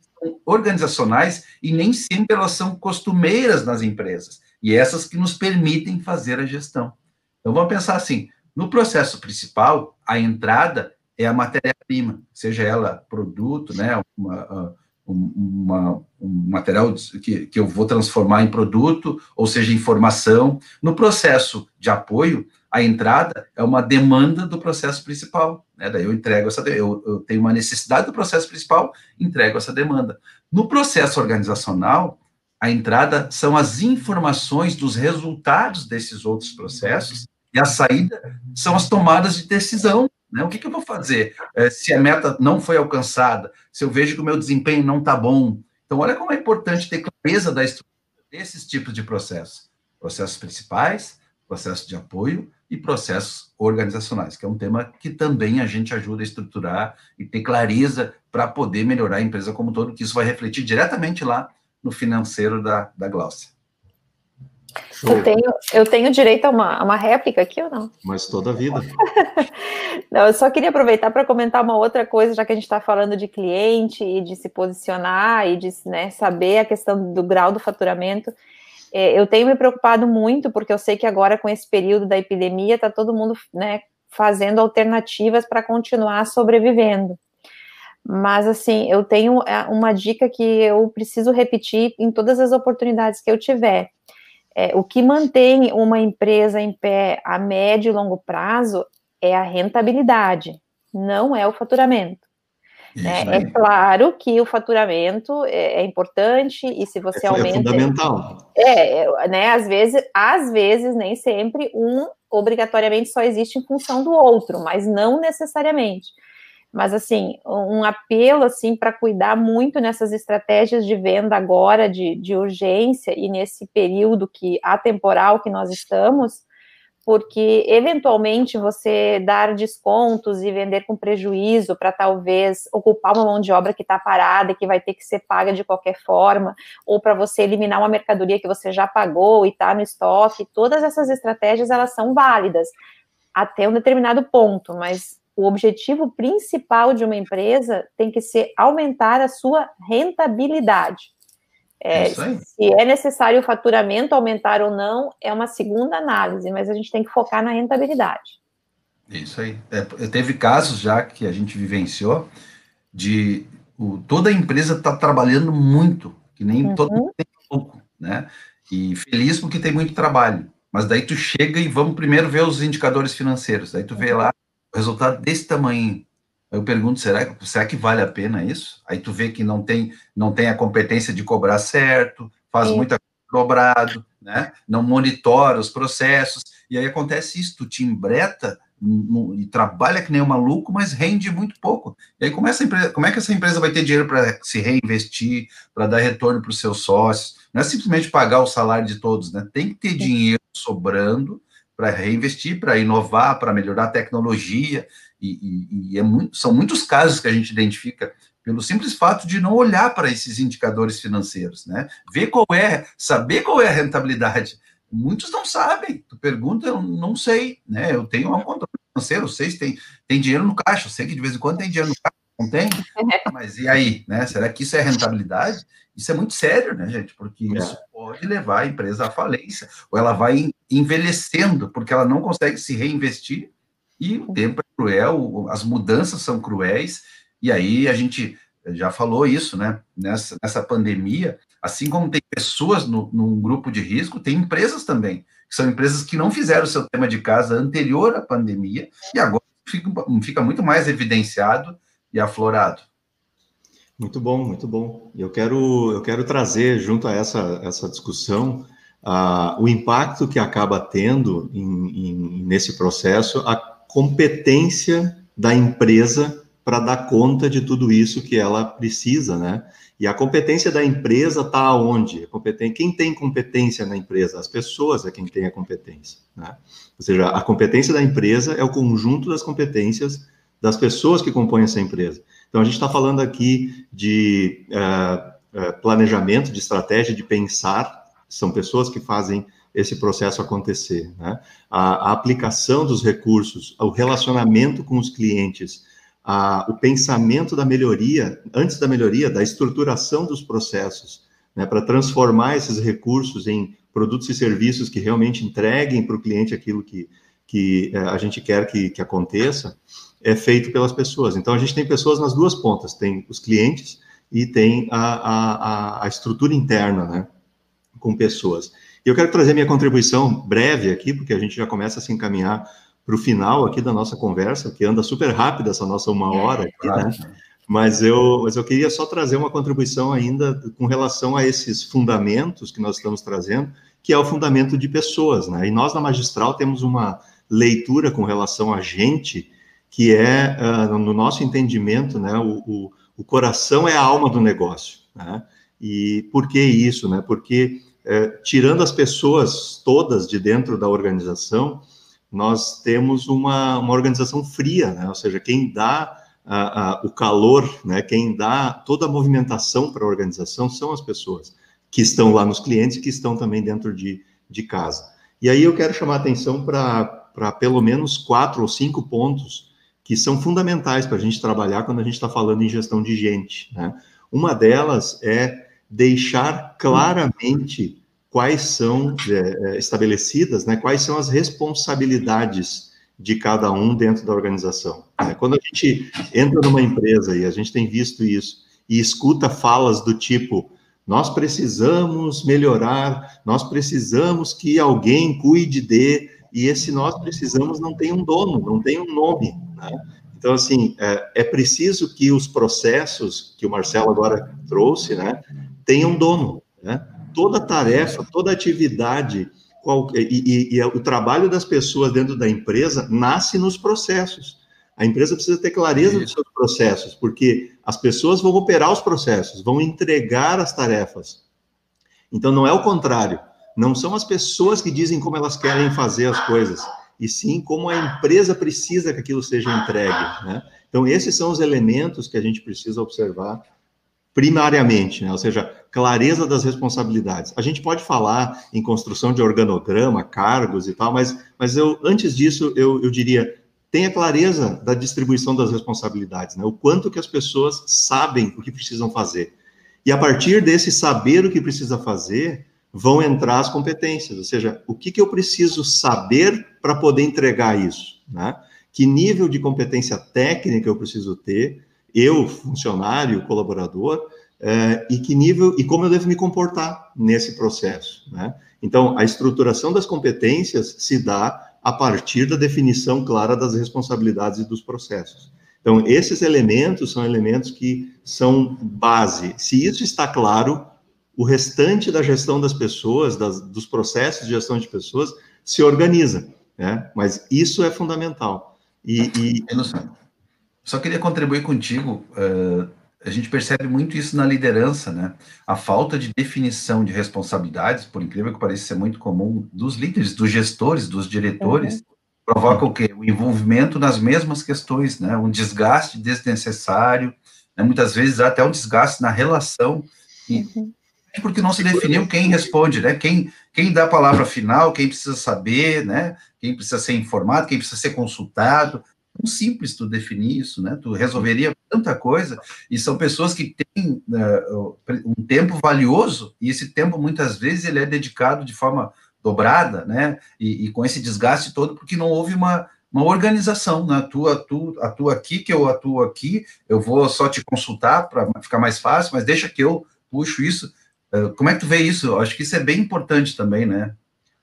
organizacionais e nem sempre elas são costumeiras nas empresas, e essas que nos permitem fazer a gestão. Então vamos pensar assim, no processo principal, a entrada é a matéria-prima, seja ela produto, né, uma, uma, um material que, que eu vou transformar em produto, ou seja, informação. No processo de apoio, a entrada é uma demanda do processo principal. Né? Daí eu entrego essa, eu, eu tenho uma necessidade do processo principal, entrego essa demanda. No processo organizacional, a entrada são as informações dos resultados desses outros processos e a saída são as tomadas de decisão né? O que, que eu vou fazer é, se a meta não foi alcançada, se eu vejo que o meu desempenho não está bom? Então, olha como é importante ter clareza da estrutura desses tipos de processos. Processos principais, processos de apoio e processos organizacionais, que é um tema que também a gente ajuda a estruturar e ter clareza para poder melhorar a empresa como um todo, que isso vai refletir diretamente lá no financeiro da, da Glaucia. Eu tenho, eu tenho direito a uma, a uma réplica aqui ou não? Mas toda a vida. não, eu só queria aproveitar para comentar uma outra coisa, já que a gente está falando de cliente e de se posicionar e de né, saber a questão do grau do faturamento. É, eu tenho me preocupado muito, porque eu sei que agora, com esse período da epidemia, está todo mundo né, fazendo alternativas para continuar sobrevivendo. Mas, assim, eu tenho é, uma dica que eu preciso repetir em todas as oportunidades que eu tiver é, o que mantém uma empresa em pé a médio e longo prazo é a rentabilidade, não é o faturamento. Né? É claro que o faturamento é, é importante e se você é, aumenta. É fundamental. É, é, né? Às vezes, às vezes, nem sempre um obrigatoriamente só existe em função do outro, mas não necessariamente. Mas, assim, um apelo, assim, para cuidar muito nessas estratégias de venda agora, de, de urgência, e nesse período que atemporal que nós estamos, porque, eventualmente, você dar descontos e vender com prejuízo para, talvez, ocupar uma mão de obra que está parada e que vai ter que ser paga de qualquer forma, ou para você eliminar uma mercadoria que você já pagou e está no estoque, todas essas estratégias, elas são válidas até um determinado ponto, mas o objetivo principal de uma empresa tem que ser aumentar a sua rentabilidade. É, se é necessário o faturamento aumentar ou não, é uma segunda análise, mas a gente tem que focar na rentabilidade. Isso aí. É, teve casos já que a gente vivenciou de o, toda a empresa está trabalhando muito, que nem uhum. todo mundo tem pouco, né? E feliz porque tem muito trabalho. Mas daí tu chega e vamos primeiro ver os indicadores financeiros. Daí tu vê lá resultado desse tamanho. Eu pergunto, será, será que vale a pena isso? Aí tu vê que não tem, não tem a competência de cobrar certo, faz Sim. muita cobrado, né? Não monitora os processos, e aí acontece isso, tu te embreta no, e trabalha que nem um maluco, mas rende muito pouco. E aí como, essa empresa, como é que essa empresa vai ter dinheiro para se reinvestir, para dar retorno para os seus sócios? Não é simplesmente pagar o salário de todos, né? Tem que ter dinheiro sobrando para reinvestir, para inovar, para melhorar a tecnologia, e, e, e é muito, são muitos casos que a gente identifica pelo simples fato de não olhar para esses indicadores financeiros, né? Ver qual é, saber qual é a rentabilidade. Muitos não sabem. Tu pergunta, eu não sei, né? Eu tenho um controle financeiro, eu sei se tem, tem dinheiro no caixa, eu sei que de vez em quando tem dinheiro no caixa, não tem? Mas e aí, né? Será que isso é rentabilidade? Isso é muito sério, né, gente? Porque é. isso pode levar a empresa à falência, ou ela vai envelhecendo, porque ela não consegue se reinvestir, e o tempo é cruel, as mudanças são cruéis, e aí a gente já falou isso, né? Nessa, nessa pandemia, assim como tem pessoas no, num grupo de risco, tem empresas também, que são empresas que não fizeram o seu tema de casa anterior à pandemia, e agora fica, fica muito mais evidenciado e aflorado. Muito bom, muito bom. Eu quero, eu quero trazer junto a essa, essa discussão uh, o impacto que acaba tendo em, em, nesse processo a competência da empresa para dar conta de tudo isso que ela precisa, né? E a competência da empresa está onde? Quem tem competência na empresa? As pessoas é quem tem a competência, né? Ou seja, a competência da empresa é o conjunto das competências das pessoas que compõem essa empresa. Então, a gente está falando aqui de uh, planejamento, de estratégia, de pensar, são pessoas que fazem esse processo acontecer. Né? A, a, aplicação dos recursos, o relacionamento com os clientes, a, o pensamento da melhoria, antes da melhoria, da estruturação dos processos, né, para transformar esses recursos em produtos e serviços que realmente entreguem para o cliente aquilo que, que é, a gente quer que, que aconteça, é feito pelas pessoas. Então, a gente tem pessoas nas duas pontas, tem os clientes e tem a, a, a estrutura interna, né, com pessoas. E eu quero trazer minha contribuição breve aqui, porque a gente já começa a se encaminhar para o final aqui da nossa conversa, que anda super rápida essa nossa uma hora aqui, né? Mas eu, mas eu queria só trazer uma contribuição ainda com relação a esses fundamentos que nós estamos trazendo, que é o fundamento de pessoas, né? E nós na Magistral temos uma leitura com relação a gente, que é, uh, no nosso entendimento, né, o, o, o, coração é a alma do negócio, né? E por que isso, né? Porque é, tirando as pessoas todas de dentro da organização, nós temos uma, uma organização fria, né? ou seja, quem dá a, a, o calor, né? quem dá toda a movimentação para a organização são as pessoas que estão lá nos clientes que estão também dentro de, de casa. E aí eu quero chamar a atenção para pelo menos quatro ou cinco pontos que são fundamentais para a gente trabalhar quando a gente está falando em gestão de gente. Né? Uma delas é deixar claramente quais são é, é, estabelecidas, né, quais são as responsabilidades de cada um dentro da organização. É, quando a gente entra numa empresa, e a gente tem visto isso, e escuta falas do tipo, nós precisamos melhorar, nós precisamos que alguém cuide de, e esse nós precisamos não tem um dono, não tem um nome. Né? Então, assim, é, é, preciso que os processos que o Marcelo agora trouxe, né, tenham dono, né? toda tarefa, toda atividade qual, e, e, e, o trabalho das pessoas dentro da empresa nasce nos processos. A empresa precisa ter clareza dos seus processos, porque as pessoas vão operar os processos, vão entregar as tarefas. Então, não é o contrário. Não são as pessoas que dizem como elas querem fazer as coisas, e sim como a empresa precisa que aquilo seja entregue. Né? Então, esses são os elementos que a gente precisa observar primariamente, né? ou seja, clareza das responsabilidades. A gente pode falar em construção de organograma, cargos e tal, mas, mas eu, antes disso, eu, eu diria, tenha clareza da distribuição das responsabilidades, né? o quanto que as pessoas sabem o que precisam fazer. E a partir desse saber o que precisa fazer, vão entrar as competências, ou seja, o que, que eu preciso saber para poder entregar isso, né? Que nível de competência técnica eu preciso ter, eu, funcionário, colaborador, é, e que nível e como eu devo me comportar nesse processo. Né? Então, a estruturação das competências se dá a partir da definição clara das responsabilidades e dos processos. Então, esses elementos são elementos que são base. Se isso está claro, o restante da gestão das pessoas, das, dos processos de gestão de pessoas, se organiza. Né? Mas isso é fundamental. E, e... Só queria contribuir contigo. Uh, a gente percebe muito isso na liderança, né? A falta de definição de responsabilidades, por incrível que pareça ser muito comum, dos líderes, dos gestores, dos diretores, uhum. provoca o quê? O envolvimento nas mesmas questões, né? Um desgaste desnecessário, né? muitas vezes até um desgaste na relação. E, uhum. Porque não se definiu quem responde, né? Quem, quem dá a palavra final, quem precisa saber, né? Quem precisa ser informado, quem precisa ser consultado tão simples tu definir isso, né? Tu resolveria tanta coisa, e são pessoas que têm uh, um tempo valioso, e esse tempo, muitas vezes, ele é dedicado de forma dobrada, né? E, e com esse desgaste todo, porque não houve uma, uma organização, né? Tu, tu atua aqui, que eu atuo aqui, eu vou só te consultar para ficar mais fácil, mas deixa que eu puxo isso. Uh, como é que tu vê isso? Eu acho que isso é bem importante também, né?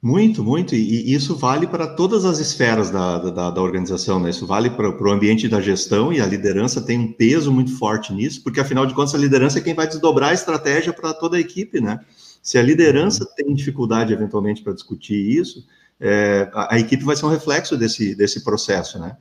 Muito, muito, e, isso vale para todas as esferas da, da, da organização, né? Isso vale para, para o ambiente da gestão e a liderança tem um peso muito forte nisso, porque afinal de contas a liderança é quem vai desdobrar a estratégia para toda a equipe, né? Se a liderança tem dificuldade eventualmente para discutir isso, é, a, a, equipe vai ser um reflexo desse, desse processo, né?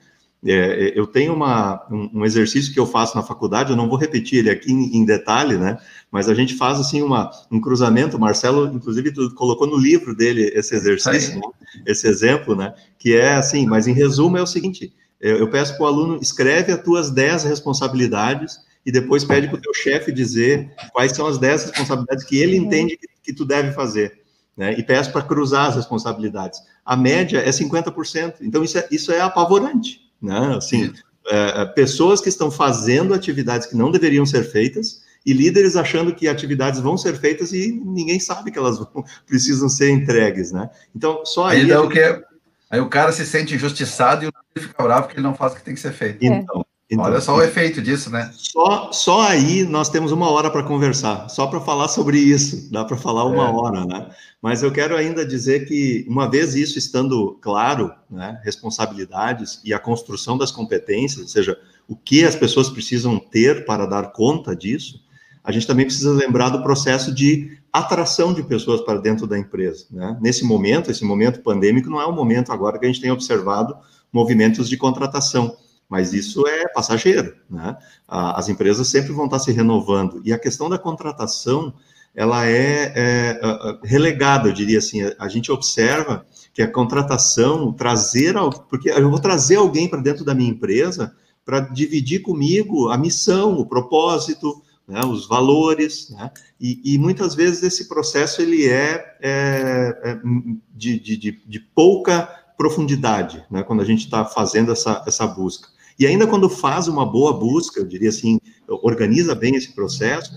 É, é, eu tenho uma, um, um, exercício que eu faço na faculdade, eu não vou repetir ele aqui em, em detalhe, né? Mas a gente faz assim uma, um cruzamento. O Marcelo, inclusive, colocou no livro dele esse exercício, né? esse exemplo, né? Que é assim, mas em resumo é o seguinte: eu, eu peço para o aluno escreve as tuas 10 responsabilidades e depois pede para o teu chefe dizer quais são as 10 responsabilidades que ele entende que, que tu deve fazer. Né, e peço para cruzar as responsabilidades. A média é 50%, então isso é, isso é apavorante. Né? Assim, é, é, pessoas que estão fazendo atividades que não deveriam ser feitas e líderes achando que atividades vão ser feitas e ninguém sabe que elas vão, precisam ser entregues, né? Então, só aí... aí, o que, aí o cara se sente injustiçado e o fica bravo porque ele não faz o que tem que ser feito. Então, então, Olha só o efeito disso, né? Só, só aí nós temos uma hora para conversar, só para falar sobre isso, dá para falar uma é. hora, né? Mas eu quero ainda dizer que, uma vez isso estando claro, né, responsabilidades e a construção das competências, ou seja, o que as pessoas precisam ter para dar conta disso, a gente também precisa lembrar do processo de atração de pessoas para dentro da empresa. Né? Nesse momento, esse momento pandêmico, não é o momento agora que a gente tem observado movimentos de contratação mas isso é passageiro, né? As empresas sempre vão estar se renovando e a questão da contratação ela é, é, é relegada, eu diria assim. A gente observa que a contratação trazer, porque eu vou trazer alguém para dentro da minha empresa para dividir comigo a missão, o propósito, né, os valores, né? E, e, muitas vezes esse processo ele é, é, é de, de, de, pouca profundidade, né? Quando a gente está fazendo essa, essa busca. E ainda quando faz uma boa busca, eu diria assim, organiza bem esse processo,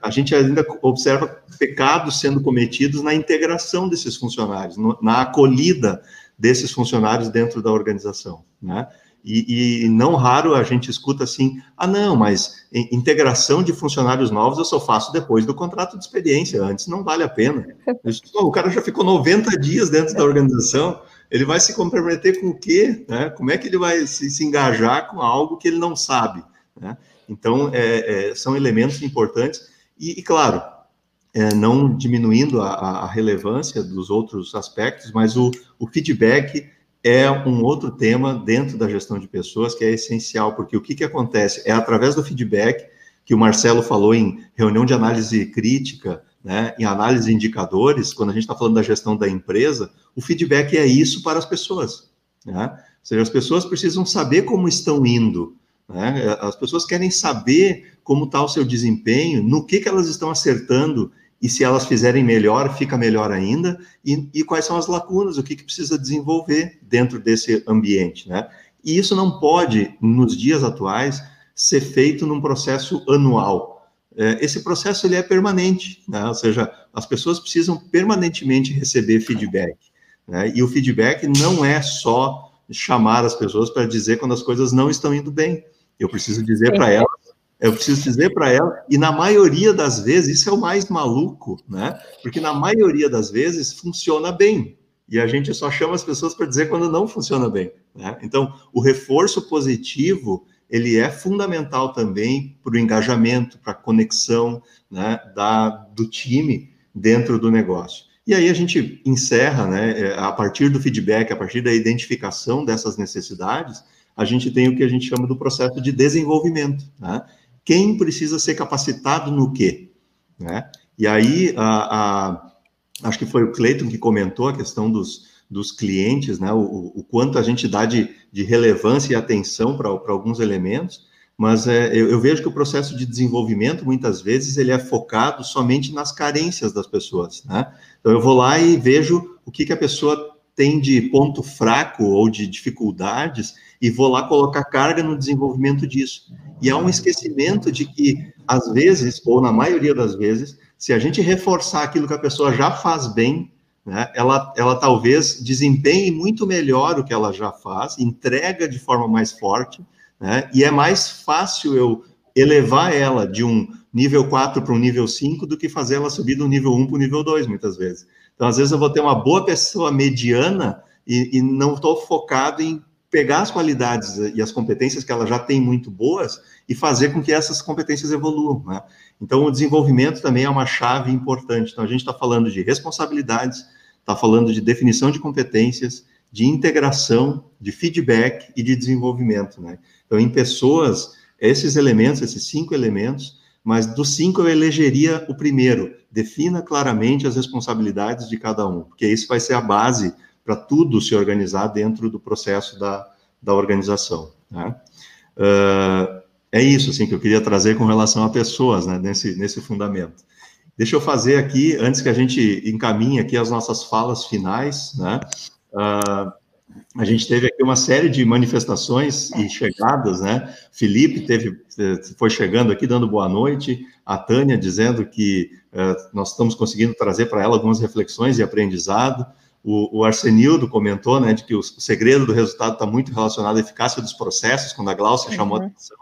a gente ainda observa pecados sendo cometidos na integração desses funcionários, na acolhida desses funcionários dentro da organização, né? E, e, não raro a gente escuta assim: ah, não, mas integração de funcionários novos eu só faço depois do contrato de experiência, antes não vale a pena. o cara já ficou 90 dias dentro da organização, ele vai se comprometer com o quê? Né? Como é que ele vai se, se engajar com algo que ele não sabe? Né? Então, é, é, são elementos importantes, e, e claro, é, não diminuindo a, a, relevância dos outros aspectos, mas o, o feedback é um outro tema dentro da gestão de pessoas que é essencial, porque o que, que acontece? É através do feedback, que o Marcelo falou em reunião de análise crítica, né, em análise de indicadores, quando a gente está falando da gestão da empresa, o feedback é isso para as pessoas. Né? Ou seja, as pessoas precisam saber como estão indo. Né? As pessoas querem saber como está o seu desempenho, no que, que elas estão acertando e se elas fizerem melhor, fica melhor ainda, e, e quais são as lacunas, o que, que precisa desenvolver dentro desse ambiente. Né? E isso não pode, nos dias atuais, ser feito num processo anual é, esse processo ele é permanente, né? ou seja, as pessoas precisam permanentemente receber feedback. Né? E o feedback não é só chamar as pessoas para dizer quando as coisas não estão indo bem. Eu preciso dizer para elas, eu preciso dizer para ela, e na maioria das vezes, isso é o mais maluco, né? Porque na maioria das vezes funciona bem. E a gente só chama as pessoas para dizer quando não funciona bem. Né? Então, o reforço positivo ele é fundamental também para o engajamento, para a conexão né, da, do time dentro do negócio. E aí a gente encerra, né, é, a partir do feedback, a partir da identificação dessas necessidades, a gente tem o que a gente chama do processo de desenvolvimento. Né? Quem precisa ser capacitado no quê? Né? E aí, a, a, acho que foi o Cleiton que comentou a questão dos, dos clientes, né, o, o quanto a gente dá de, de relevância e atenção para alguns elementos, mas é, eu, eu, vejo que o processo de desenvolvimento, muitas vezes, ele é focado somente nas carências das pessoas, né? Então, eu vou lá e vejo o que, que a pessoa tem de ponto fraco ou de dificuldades e vou lá colocar carga no desenvolvimento disso. E há um esquecimento de que, às vezes, ou na maioria das vezes, se a gente reforçar aquilo que a pessoa já faz bem, né, ela, ela talvez desempenhe muito melhor o que ela já faz, entrega de forma mais forte, né, e é mais fácil eu elevar ela de um nível 4 para um nível 5 do que fazer ela subir do nível 1 para o nível 2, muitas vezes. Então, às vezes, eu vou ter uma boa pessoa mediana e, e não estou focado em pegar as qualidades e as competências que ela já tem muito boas e fazer com que essas competências evoluam. Né? Então, o desenvolvimento também é uma chave importante. Então, a gente está falando de responsabilidades, está falando de definição de competências de integração, de feedback e de desenvolvimento, né? Então, em pessoas, esses elementos, esses cinco elementos, mas dos cinco eu elegeria o primeiro, defina claramente as responsabilidades de cada um, porque isso vai ser a base para tudo se organizar dentro do processo da, da organização. Né? Uh, é isso assim que eu queria trazer com relação a pessoas, né, nesse, nesse fundamento. Deixa eu fazer aqui, antes que a gente encaminhe aqui as nossas falas finais, né, uh, a gente teve aqui uma série de manifestações e chegadas, né? Felipe teve, eh, foi chegando aqui dando boa noite, a Tânia dizendo que uh, nós estamos conseguindo trazer para ela algumas reflexões e aprendizado. O, o, Arsenildo comentou, né, de que o, o segredo do resultado está muito relacionado à eficácia dos processos, quando a Glaucia uhum. chamou a atenção,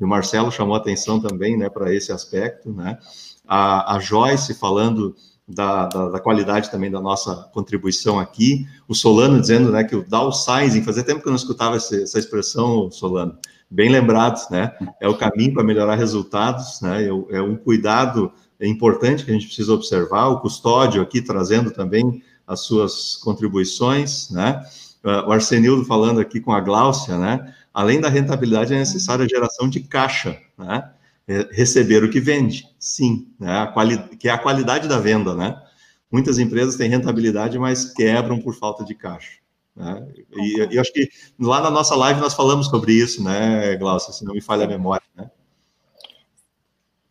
e o Marcelo chamou a atenção também, né, para esse aspecto, né. A, a Joyce falando da, da, da, qualidade também da nossa contribuição aqui. O Solano dizendo né, que o downsizing, fazia tempo que eu não escutava essa, essa expressão, Solano, bem lembrado, né? É o caminho para melhorar resultados, né? É, é, um cuidado importante que a gente precisa observar. O custódio aqui trazendo também as suas contribuições, né? Uh, o Arsenildo falando aqui com a Gláucia, né? Além da rentabilidade, é necessária a geração de caixa, né? É, receber o que vende, sim, né? que é a qualidade da venda, né? Muitas empresas têm rentabilidade, mas quebram por falta de caixa. Né? E, eu acho que lá na nossa live nós falamos sobre isso, né, Glaucia, se não me falha a memória, né?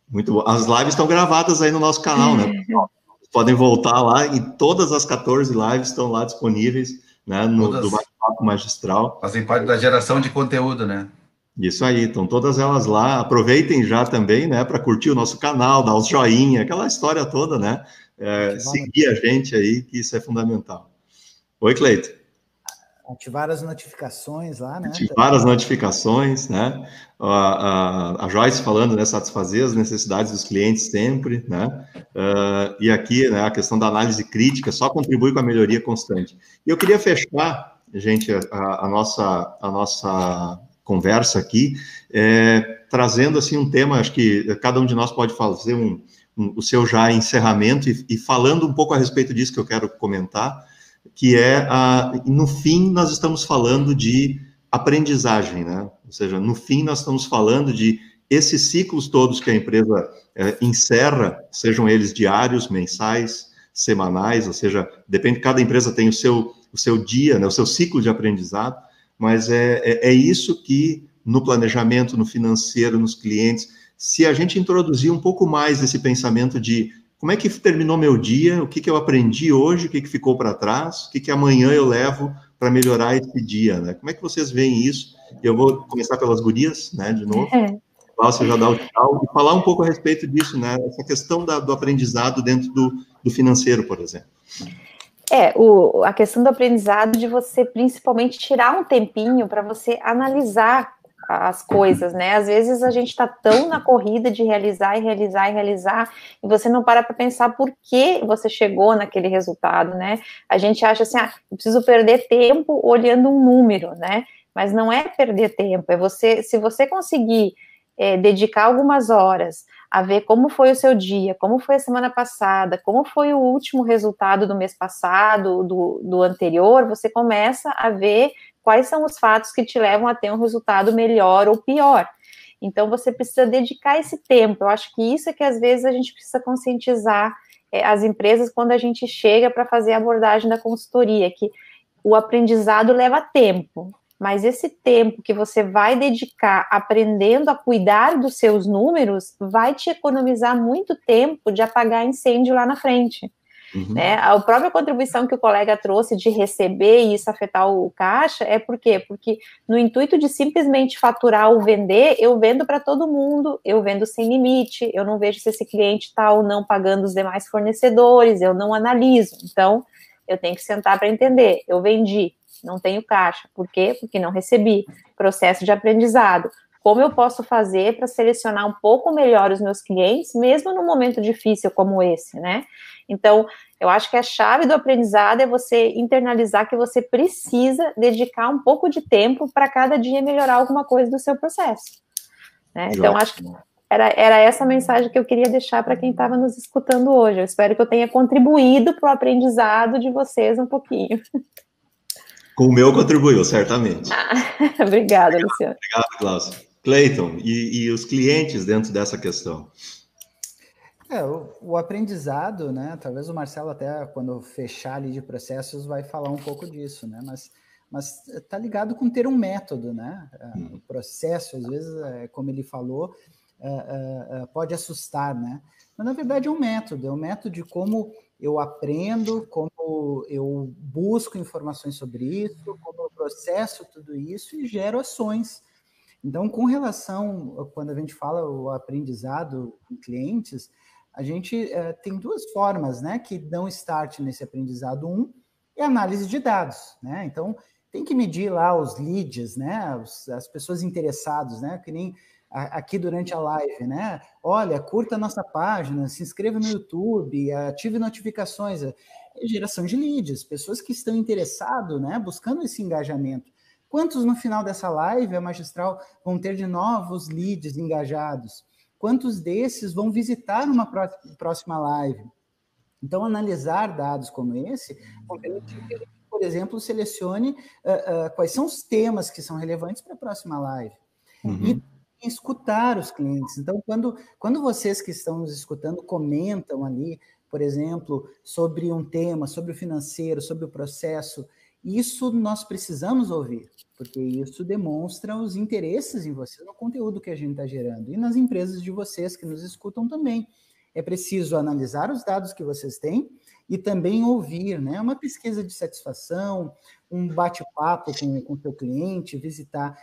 Muito bom. As lives estão gravadas aí no nosso canal, né? Podem voltar lá e todas as 14 lives estão lá disponíveis, né, no todas do bate-papo magistral. Fazem parte da geração de conteúdo, né? Isso aí, estão todas elas lá. Aproveitem já também, né, para curtir o nosso canal, dar os joinha, aquela história toda, né? É, seguir a gente aí, que isso é fundamental. Oi, Cleito. Ativar as notificações lá, né? Ativar as notificações, né? A, a, a Joyce falando, né, satisfazer as necessidades dos clientes sempre, né? Uh, e aqui, né, a questão da análise crítica só contribui com a melhoria constante. E eu queria fechar, gente, a, a nossa, a nossa conversa aqui, é, trazendo assim um tema, acho que cada um de nós pode fazer um, um o seu já encerramento e, e, falando um pouco a respeito disso que eu quero comentar, que é, a, no fim, nós estamos falando de aprendizagem, né? Ou seja, no fim, nós estamos falando de esses ciclos todos que a empresa é, encerra, sejam eles diários, mensais, semanais, ou seja, depende, cada empresa tem o seu, o seu dia, né, o seu ciclo de aprendizado, mas é, é, é isso que no planejamento, no financeiro, nos clientes, se a gente introduzir um pouco mais esse pensamento de como é que terminou meu dia, o que, que eu aprendi hoje, o que, que ficou para trás, o que, que amanhã eu levo para melhorar esse dia, né? Como é que vocês veem isso? Eu vou começar pelas gurias, né, de novo. É. Você já dá o tchau e falar um pouco a respeito disso, né? Essa questão da, do aprendizado dentro do, do financeiro, por exemplo. É, o, a questão do aprendizado de você principalmente tirar um tempinho para você analisar as coisas, né? Às vezes a gente está tão na corrida de realizar e realizar e realizar, e você não para para pensar por que você chegou naquele resultado, né? A gente acha assim, ah, preciso perder tempo olhando um número, né? Mas não é perder tempo, é você, se você conseguir é, dedicar algumas horas a ver como foi o seu dia, como foi a semana passada, como foi o último resultado do mês passado, do, do anterior, você começa a ver quais são os fatos que te levam a ter um resultado melhor ou pior. Então, você precisa dedicar esse tempo. Eu acho que isso é que às vezes a gente precisa conscientizar é, as empresas quando a gente chega para fazer a abordagem da consultoria, que o aprendizado leva tempo mas esse tempo que você vai dedicar aprendendo a cuidar dos seus números vai te economizar muito tempo de apagar incêndio lá na frente. Uhum. Né? A própria contribuição que o colega trouxe de receber e isso afetar o caixa é por quê? Porque no intuito de simplesmente faturar ou vender, eu vendo para todo mundo, eu vendo sem limite, eu não vejo se esse cliente está ou não pagando os demais fornecedores, eu não analiso. Então, eu tenho que sentar para entender. Eu vendi, não tenho caixa. Por quê? Porque não recebi. Processo de aprendizado. Como eu posso fazer para selecionar um pouco melhor os meus clientes, mesmo num momento difícil como esse, né? Então, eu acho que a chave do aprendizado é você internalizar que você precisa dedicar um pouco de tempo para cada dia melhorar alguma coisa do seu processo. Né? Então, acho que era, era essa mensagem que eu queria deixar para quem estava nos escutando hoje. Eu espero que eu tenha contribuído para o aprendizado de vocês um pouquinho. Com o meu contribuiu, certamente. Ah, obrigada, Luciano. Obrigado, Glaucio. Cleiton, e, e os clientes dentro dessa questão? É, o, o, aprendizado, né? Talvez o Marcelo até quando fechar ali de processos vai falar um pouco disso, né? Mas mas está ligado com ter um método, né? Uhum. O processo, às vezes, é, como ele falou, é, é, pode assustar, né? Mas na verdade é um método, é um método de como eu aprendo, como eu busco informações sobre isso, como eu processo tudo isso e gero ações. Então, com relação, quando a gente fala o aprendizado com clientes, a gente é, tem duas formas, né, que dão start nesse aprendizado. Um é análise de dados, né? Então, tem que medir lá os leads, né, as pessoas interessadas, né, que nem aqui durante a live, né? Olha, curta a nossa página, se inscreva no YouTube, ative notificações. É geração de leads, pessoas que estão interessadas, né? Buscando esse engajamento. Quantos no final dessa live, a magistral, vão ter de novos leads engajados? Quantos desses vão visitar uma próxima live? Então, analisar dados como esse, por exemplo, selecione uh, uh, quais são os temas que são relevantes para a próxima live. Uhum. E escutar os clientes. Então, quando, quando vocês que estão nos escutando comentam ali, por exemplo, sobre um tema, sobre o financeiro, sobre o processo, isso nós precisamos ouvir, porque isso demonstra os interesses em vocês, no conteúdo que a gente está gerando. E nas empresas de vocês que nos escutam também. É preciso analisar os dados que vocês têm e também ouvir, né? Uma pesquisa de satisfação, um bate-papo com o seu cliente, visitar.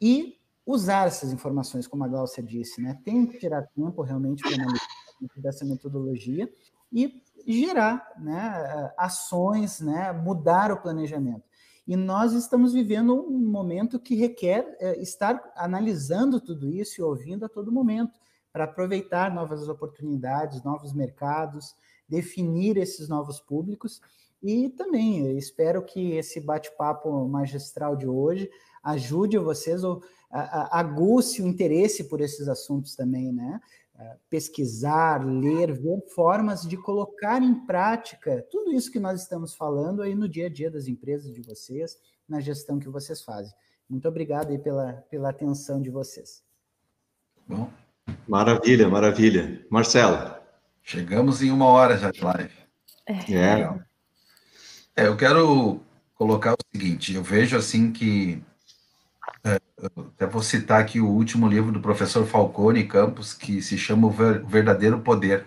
E usar essas informações, como a Glaucia disse, né? Tem que tirar tempo realmente para analisar dessa metodologia e gerar né, ações, né, mudar o planejamento. E nós estamos vivendo um momento que requer é, estar analisando tudo isso e ouvindo a todo momento para aproveitar novas oportunidades, novos mercados, definir esses novos públicos. E também espero que esse bate-papo magistral de hoje ajude vocês ou aguce o interesse por esses assuntos também, né? Pesquisar, ler, ver formas de colocar em prática tudo isso que nós estamos falando aí no dia a dia das empresas de vocês, na gestão que vocês fazem. Muito obrigado aí pela, pela atenção de vocês. Bom. Maravilha, maravilha. Marcelo. Chegamos em uma hora já de live. É. é. Eu quero colocar o seguinte: eu vejo assim que é, até vou citar aqui o último livro do professor Falcone Campos, que se chama O Verdadeiro Poder.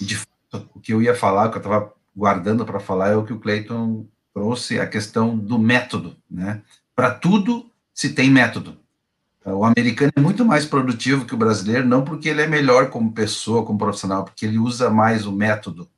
E, de fato, o que eu ia falar, o que eu estava guardando para falar, é o que o Clayton trouxe, a questão do método. Né? Para tudo se tem método. O americano é muito mais produtivo que o brasileiro, não porque ele é melhor como pessoa, como profissional, porque ele usa mais o método.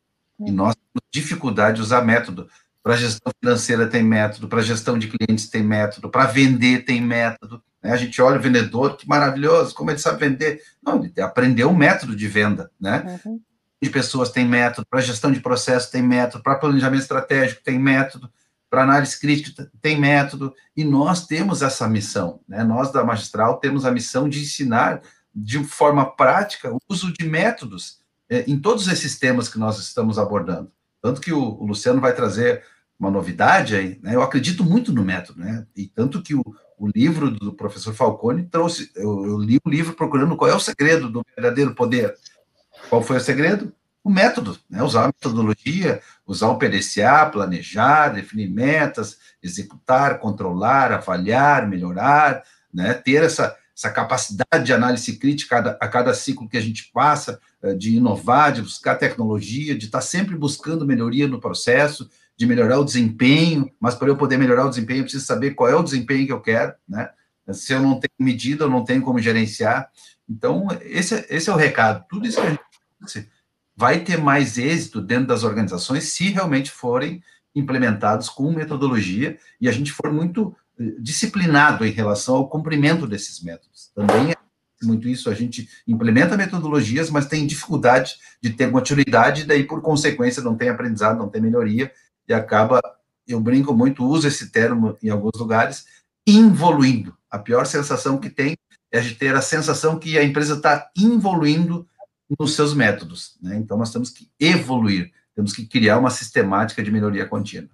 E uhum. nós temos dificuldade de usar método. Para gestão financeira tem método, para gestão de clientes tem método, para vender tem método. Né? A gente olha o vendedor, que maravilhoso, como ele sabe vender. Não, ele aprendeu um método de venda, né? Uhum. De pessoas tem método, para gestão de processo tem método, para planejamento estratégico tem método, para análise crítica tem método, e nós temos essa missão, né? Nós da Magistral temos a missão de ensinar de forma prática o uso de métodos é, em todos esses temas que nós estamos abordando. Tanto que o, o Luciano vai trazer uma novidade aí, né? Eu acredito muito no método, né? E tanto que o, o livro do professor Falcone trouxe, eu, eu, li o livro procurando qual é o segredo do verdadeiro poder. Qual foi o segredo? O método, né? Usar a metodologia, usar o PDCA, planejar, definir metas, executar, controlar, avaliar, melhorar, né? Ter essa essa capacidade de análise crítica a cada, a cada ciclo que a gente passa, eh, de inovar, de buscar tecnologia, de estar sempre buscando melhoria no processo, de melhorar o desempenho, mas para eu poder melhorar o desempenho, eu preciso saber qual é o desempenho que eu quero, né? Se eu não tenho medida, eu não tenho como gerenciar. Então, esse, esse é o recado. Tudo isso que a gente vai ter mais êxito dentro das organizações se realmente forem implementados com metodologia e a gente for muito eh, disciplinado em relação ao cumprimento desses métodos. Também é muito isso, a gente implementa metodologias, mas tem dificuldade de ter maturidade, e daí, por consequência, não tem aprendizado, não tem melhoria, e acaba, eu brinco muito, uso esse termo em alguns lugares, involuindo. A pior sensação que tem é de ter a sensação que a empresa está involuindo nos seus métodos. Né? Então, nós temos que evoluir, temos que criar uma sistemática de melhoria contínua.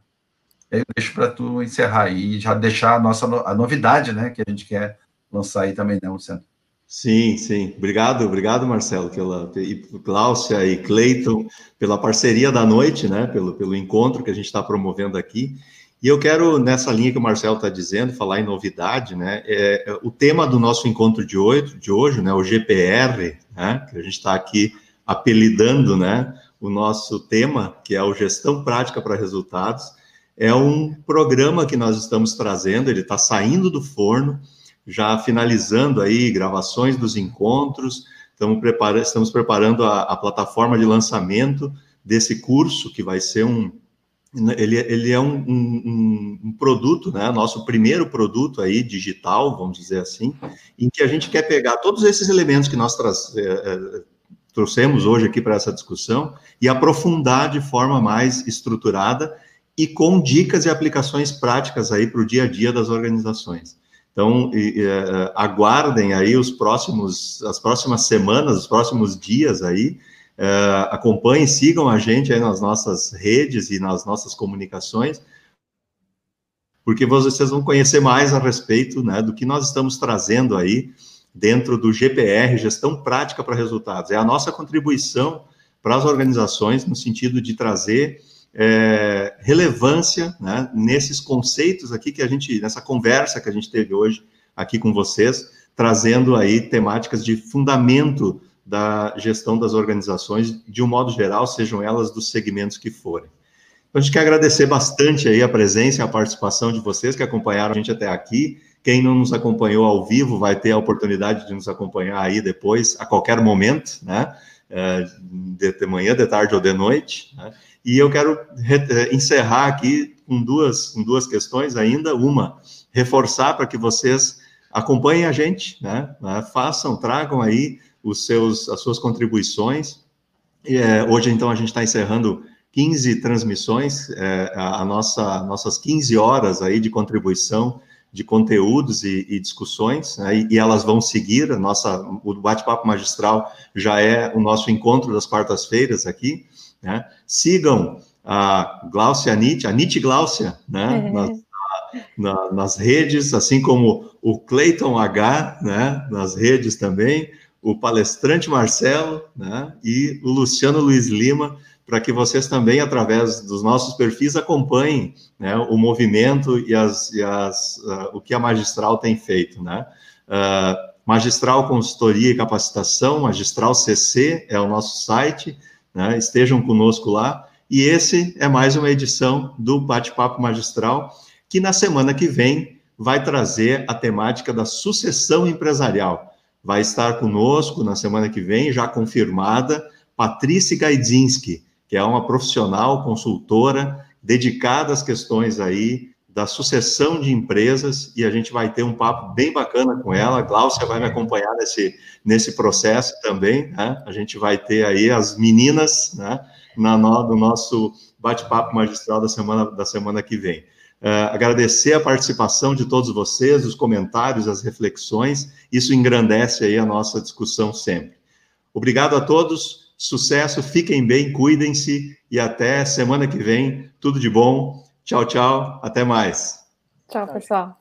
Eu deixo para tu encerrar aí e já deixar a nossa a novidade, né, que a gente quer lançar aí também, né, Luciano? Sim, sim. Obrigado, obrigado, Marcelo, pela e Cláudia e Cleiton, pela parceria da noite, né? Pelo, pelo encontro que a gente está promovendo aqui. E eu quero, nessa linha que o Marcelo está dizendo, falar em novidade, né? É, é, o tema do nosso encontro de hoje, de hoje né? O GPR, né? Que a gente está aqui apelidando, né? O nosso tema, que é o Gestão Prática para Resultados, é um programa que nós estamos trazendo, ele está saindo do forno, já finalizando aí gravações dos encontros, estamos, preparando, estamos preparando a, a plataforma de lançamento desse curso, que vai ser um. Ele, ele é um, um, um, produto, né? Nosso primeiro produto aí digital, vamos dizer assim, em que a gente quer pegar todos esses elementos que nós é, é, trouxemos hoje aqui para essa discussão e aprofundar de forma mais estruturada e com dicas e aplicações práticas aí para o dia a dia das organizações. Então, e, é, aguardem aí os próximos, as próximas semanas, os próximos dias aí, é, acompanhem, sigam a gente aí nas nossas redes e nas nossas comunicações, porque vocês vão conhecer mais a respeito né, do que nós estamos trazendo aí dentro do GPR, Gestão Prática para Resultados. É a nossa contribuição para as organizações no sentido de trazer é, relevância né, nesses conceitos aqui que a gente, nessa conversa que a gente teve hoje aqui com vocês, trazendo aí temáticas de fundamento da gestão das organizações, de um modo geral, sejam elas dos segmentos que forem. Então, a gente quer agradecer bastante aí a presença e a participação de vocês que acompanharam a gente até aqui. Quem não nos acompanhou ao vivo vai ter a oportunidade de nos acompanhar aí depois, a qualquer momento, né? É, de manhã, de tarde ou de noite. Né? E eu quero eh, encerrar aqui com duas, com duas questões ainda. Uma, reforçar para que vocês acompanhem a gente, né? né? Façam, tragam aí os seus, as suas contribuições. E, é, hoje, então, a gente está encerrando 15 transmissões, é, a nossa, nossas 15 horas aí de contribuição de conteúdos e, e discussões, né, e, e, elas vão seguir, a nossa, o bate-papo magistral já é o nosso encontro das quartas-feiras aqui, né? Sigam a Glaucia Nietzsche, a Nietzsche Glaucia, né? É. Nas, na, nas redes, assim como o Clayton H, né? Nas redes também, o palestrante Marcelo, né? E o Luciano Luiz Lima, para que vocês também, através dos nossos perfis, acompanhem né, o movimento e, as, e as, uh, o que a Magistral tem feito, né? Uh, Magistral Consultoria e Capacitação, Magistral CC é o nosso site, né? Estejam conosco lá. E esse é mais uma edição do Bate-Papo Magistral, que na semana que vem vai trazer a temática da sucessão empresarial. Vai estar conosco na semana que vem, já confirmada, Patrícia Gaidzinski, que é uma profissional consultora dedicada às questões aí da sucessão de empresas e a gente vai ter um papo bem bacana com ela. A Gláucia vai me acompanhar nesse, nesse processo também. Né? A gente vai ter aí as meninas né, na, no, no nosso bate-papo magistral da semana, da semana que vem. Uh, agradecer a participação de todos vocês, os comentários, as reflexões, isso engrandece aí a nossa discussão sempre. Obrigado a todos, sucesso, fiquem bem, cuidem-se e até semana que vem, tudo de bom Tchau, tchau. Até mais. Tchau, pessoal.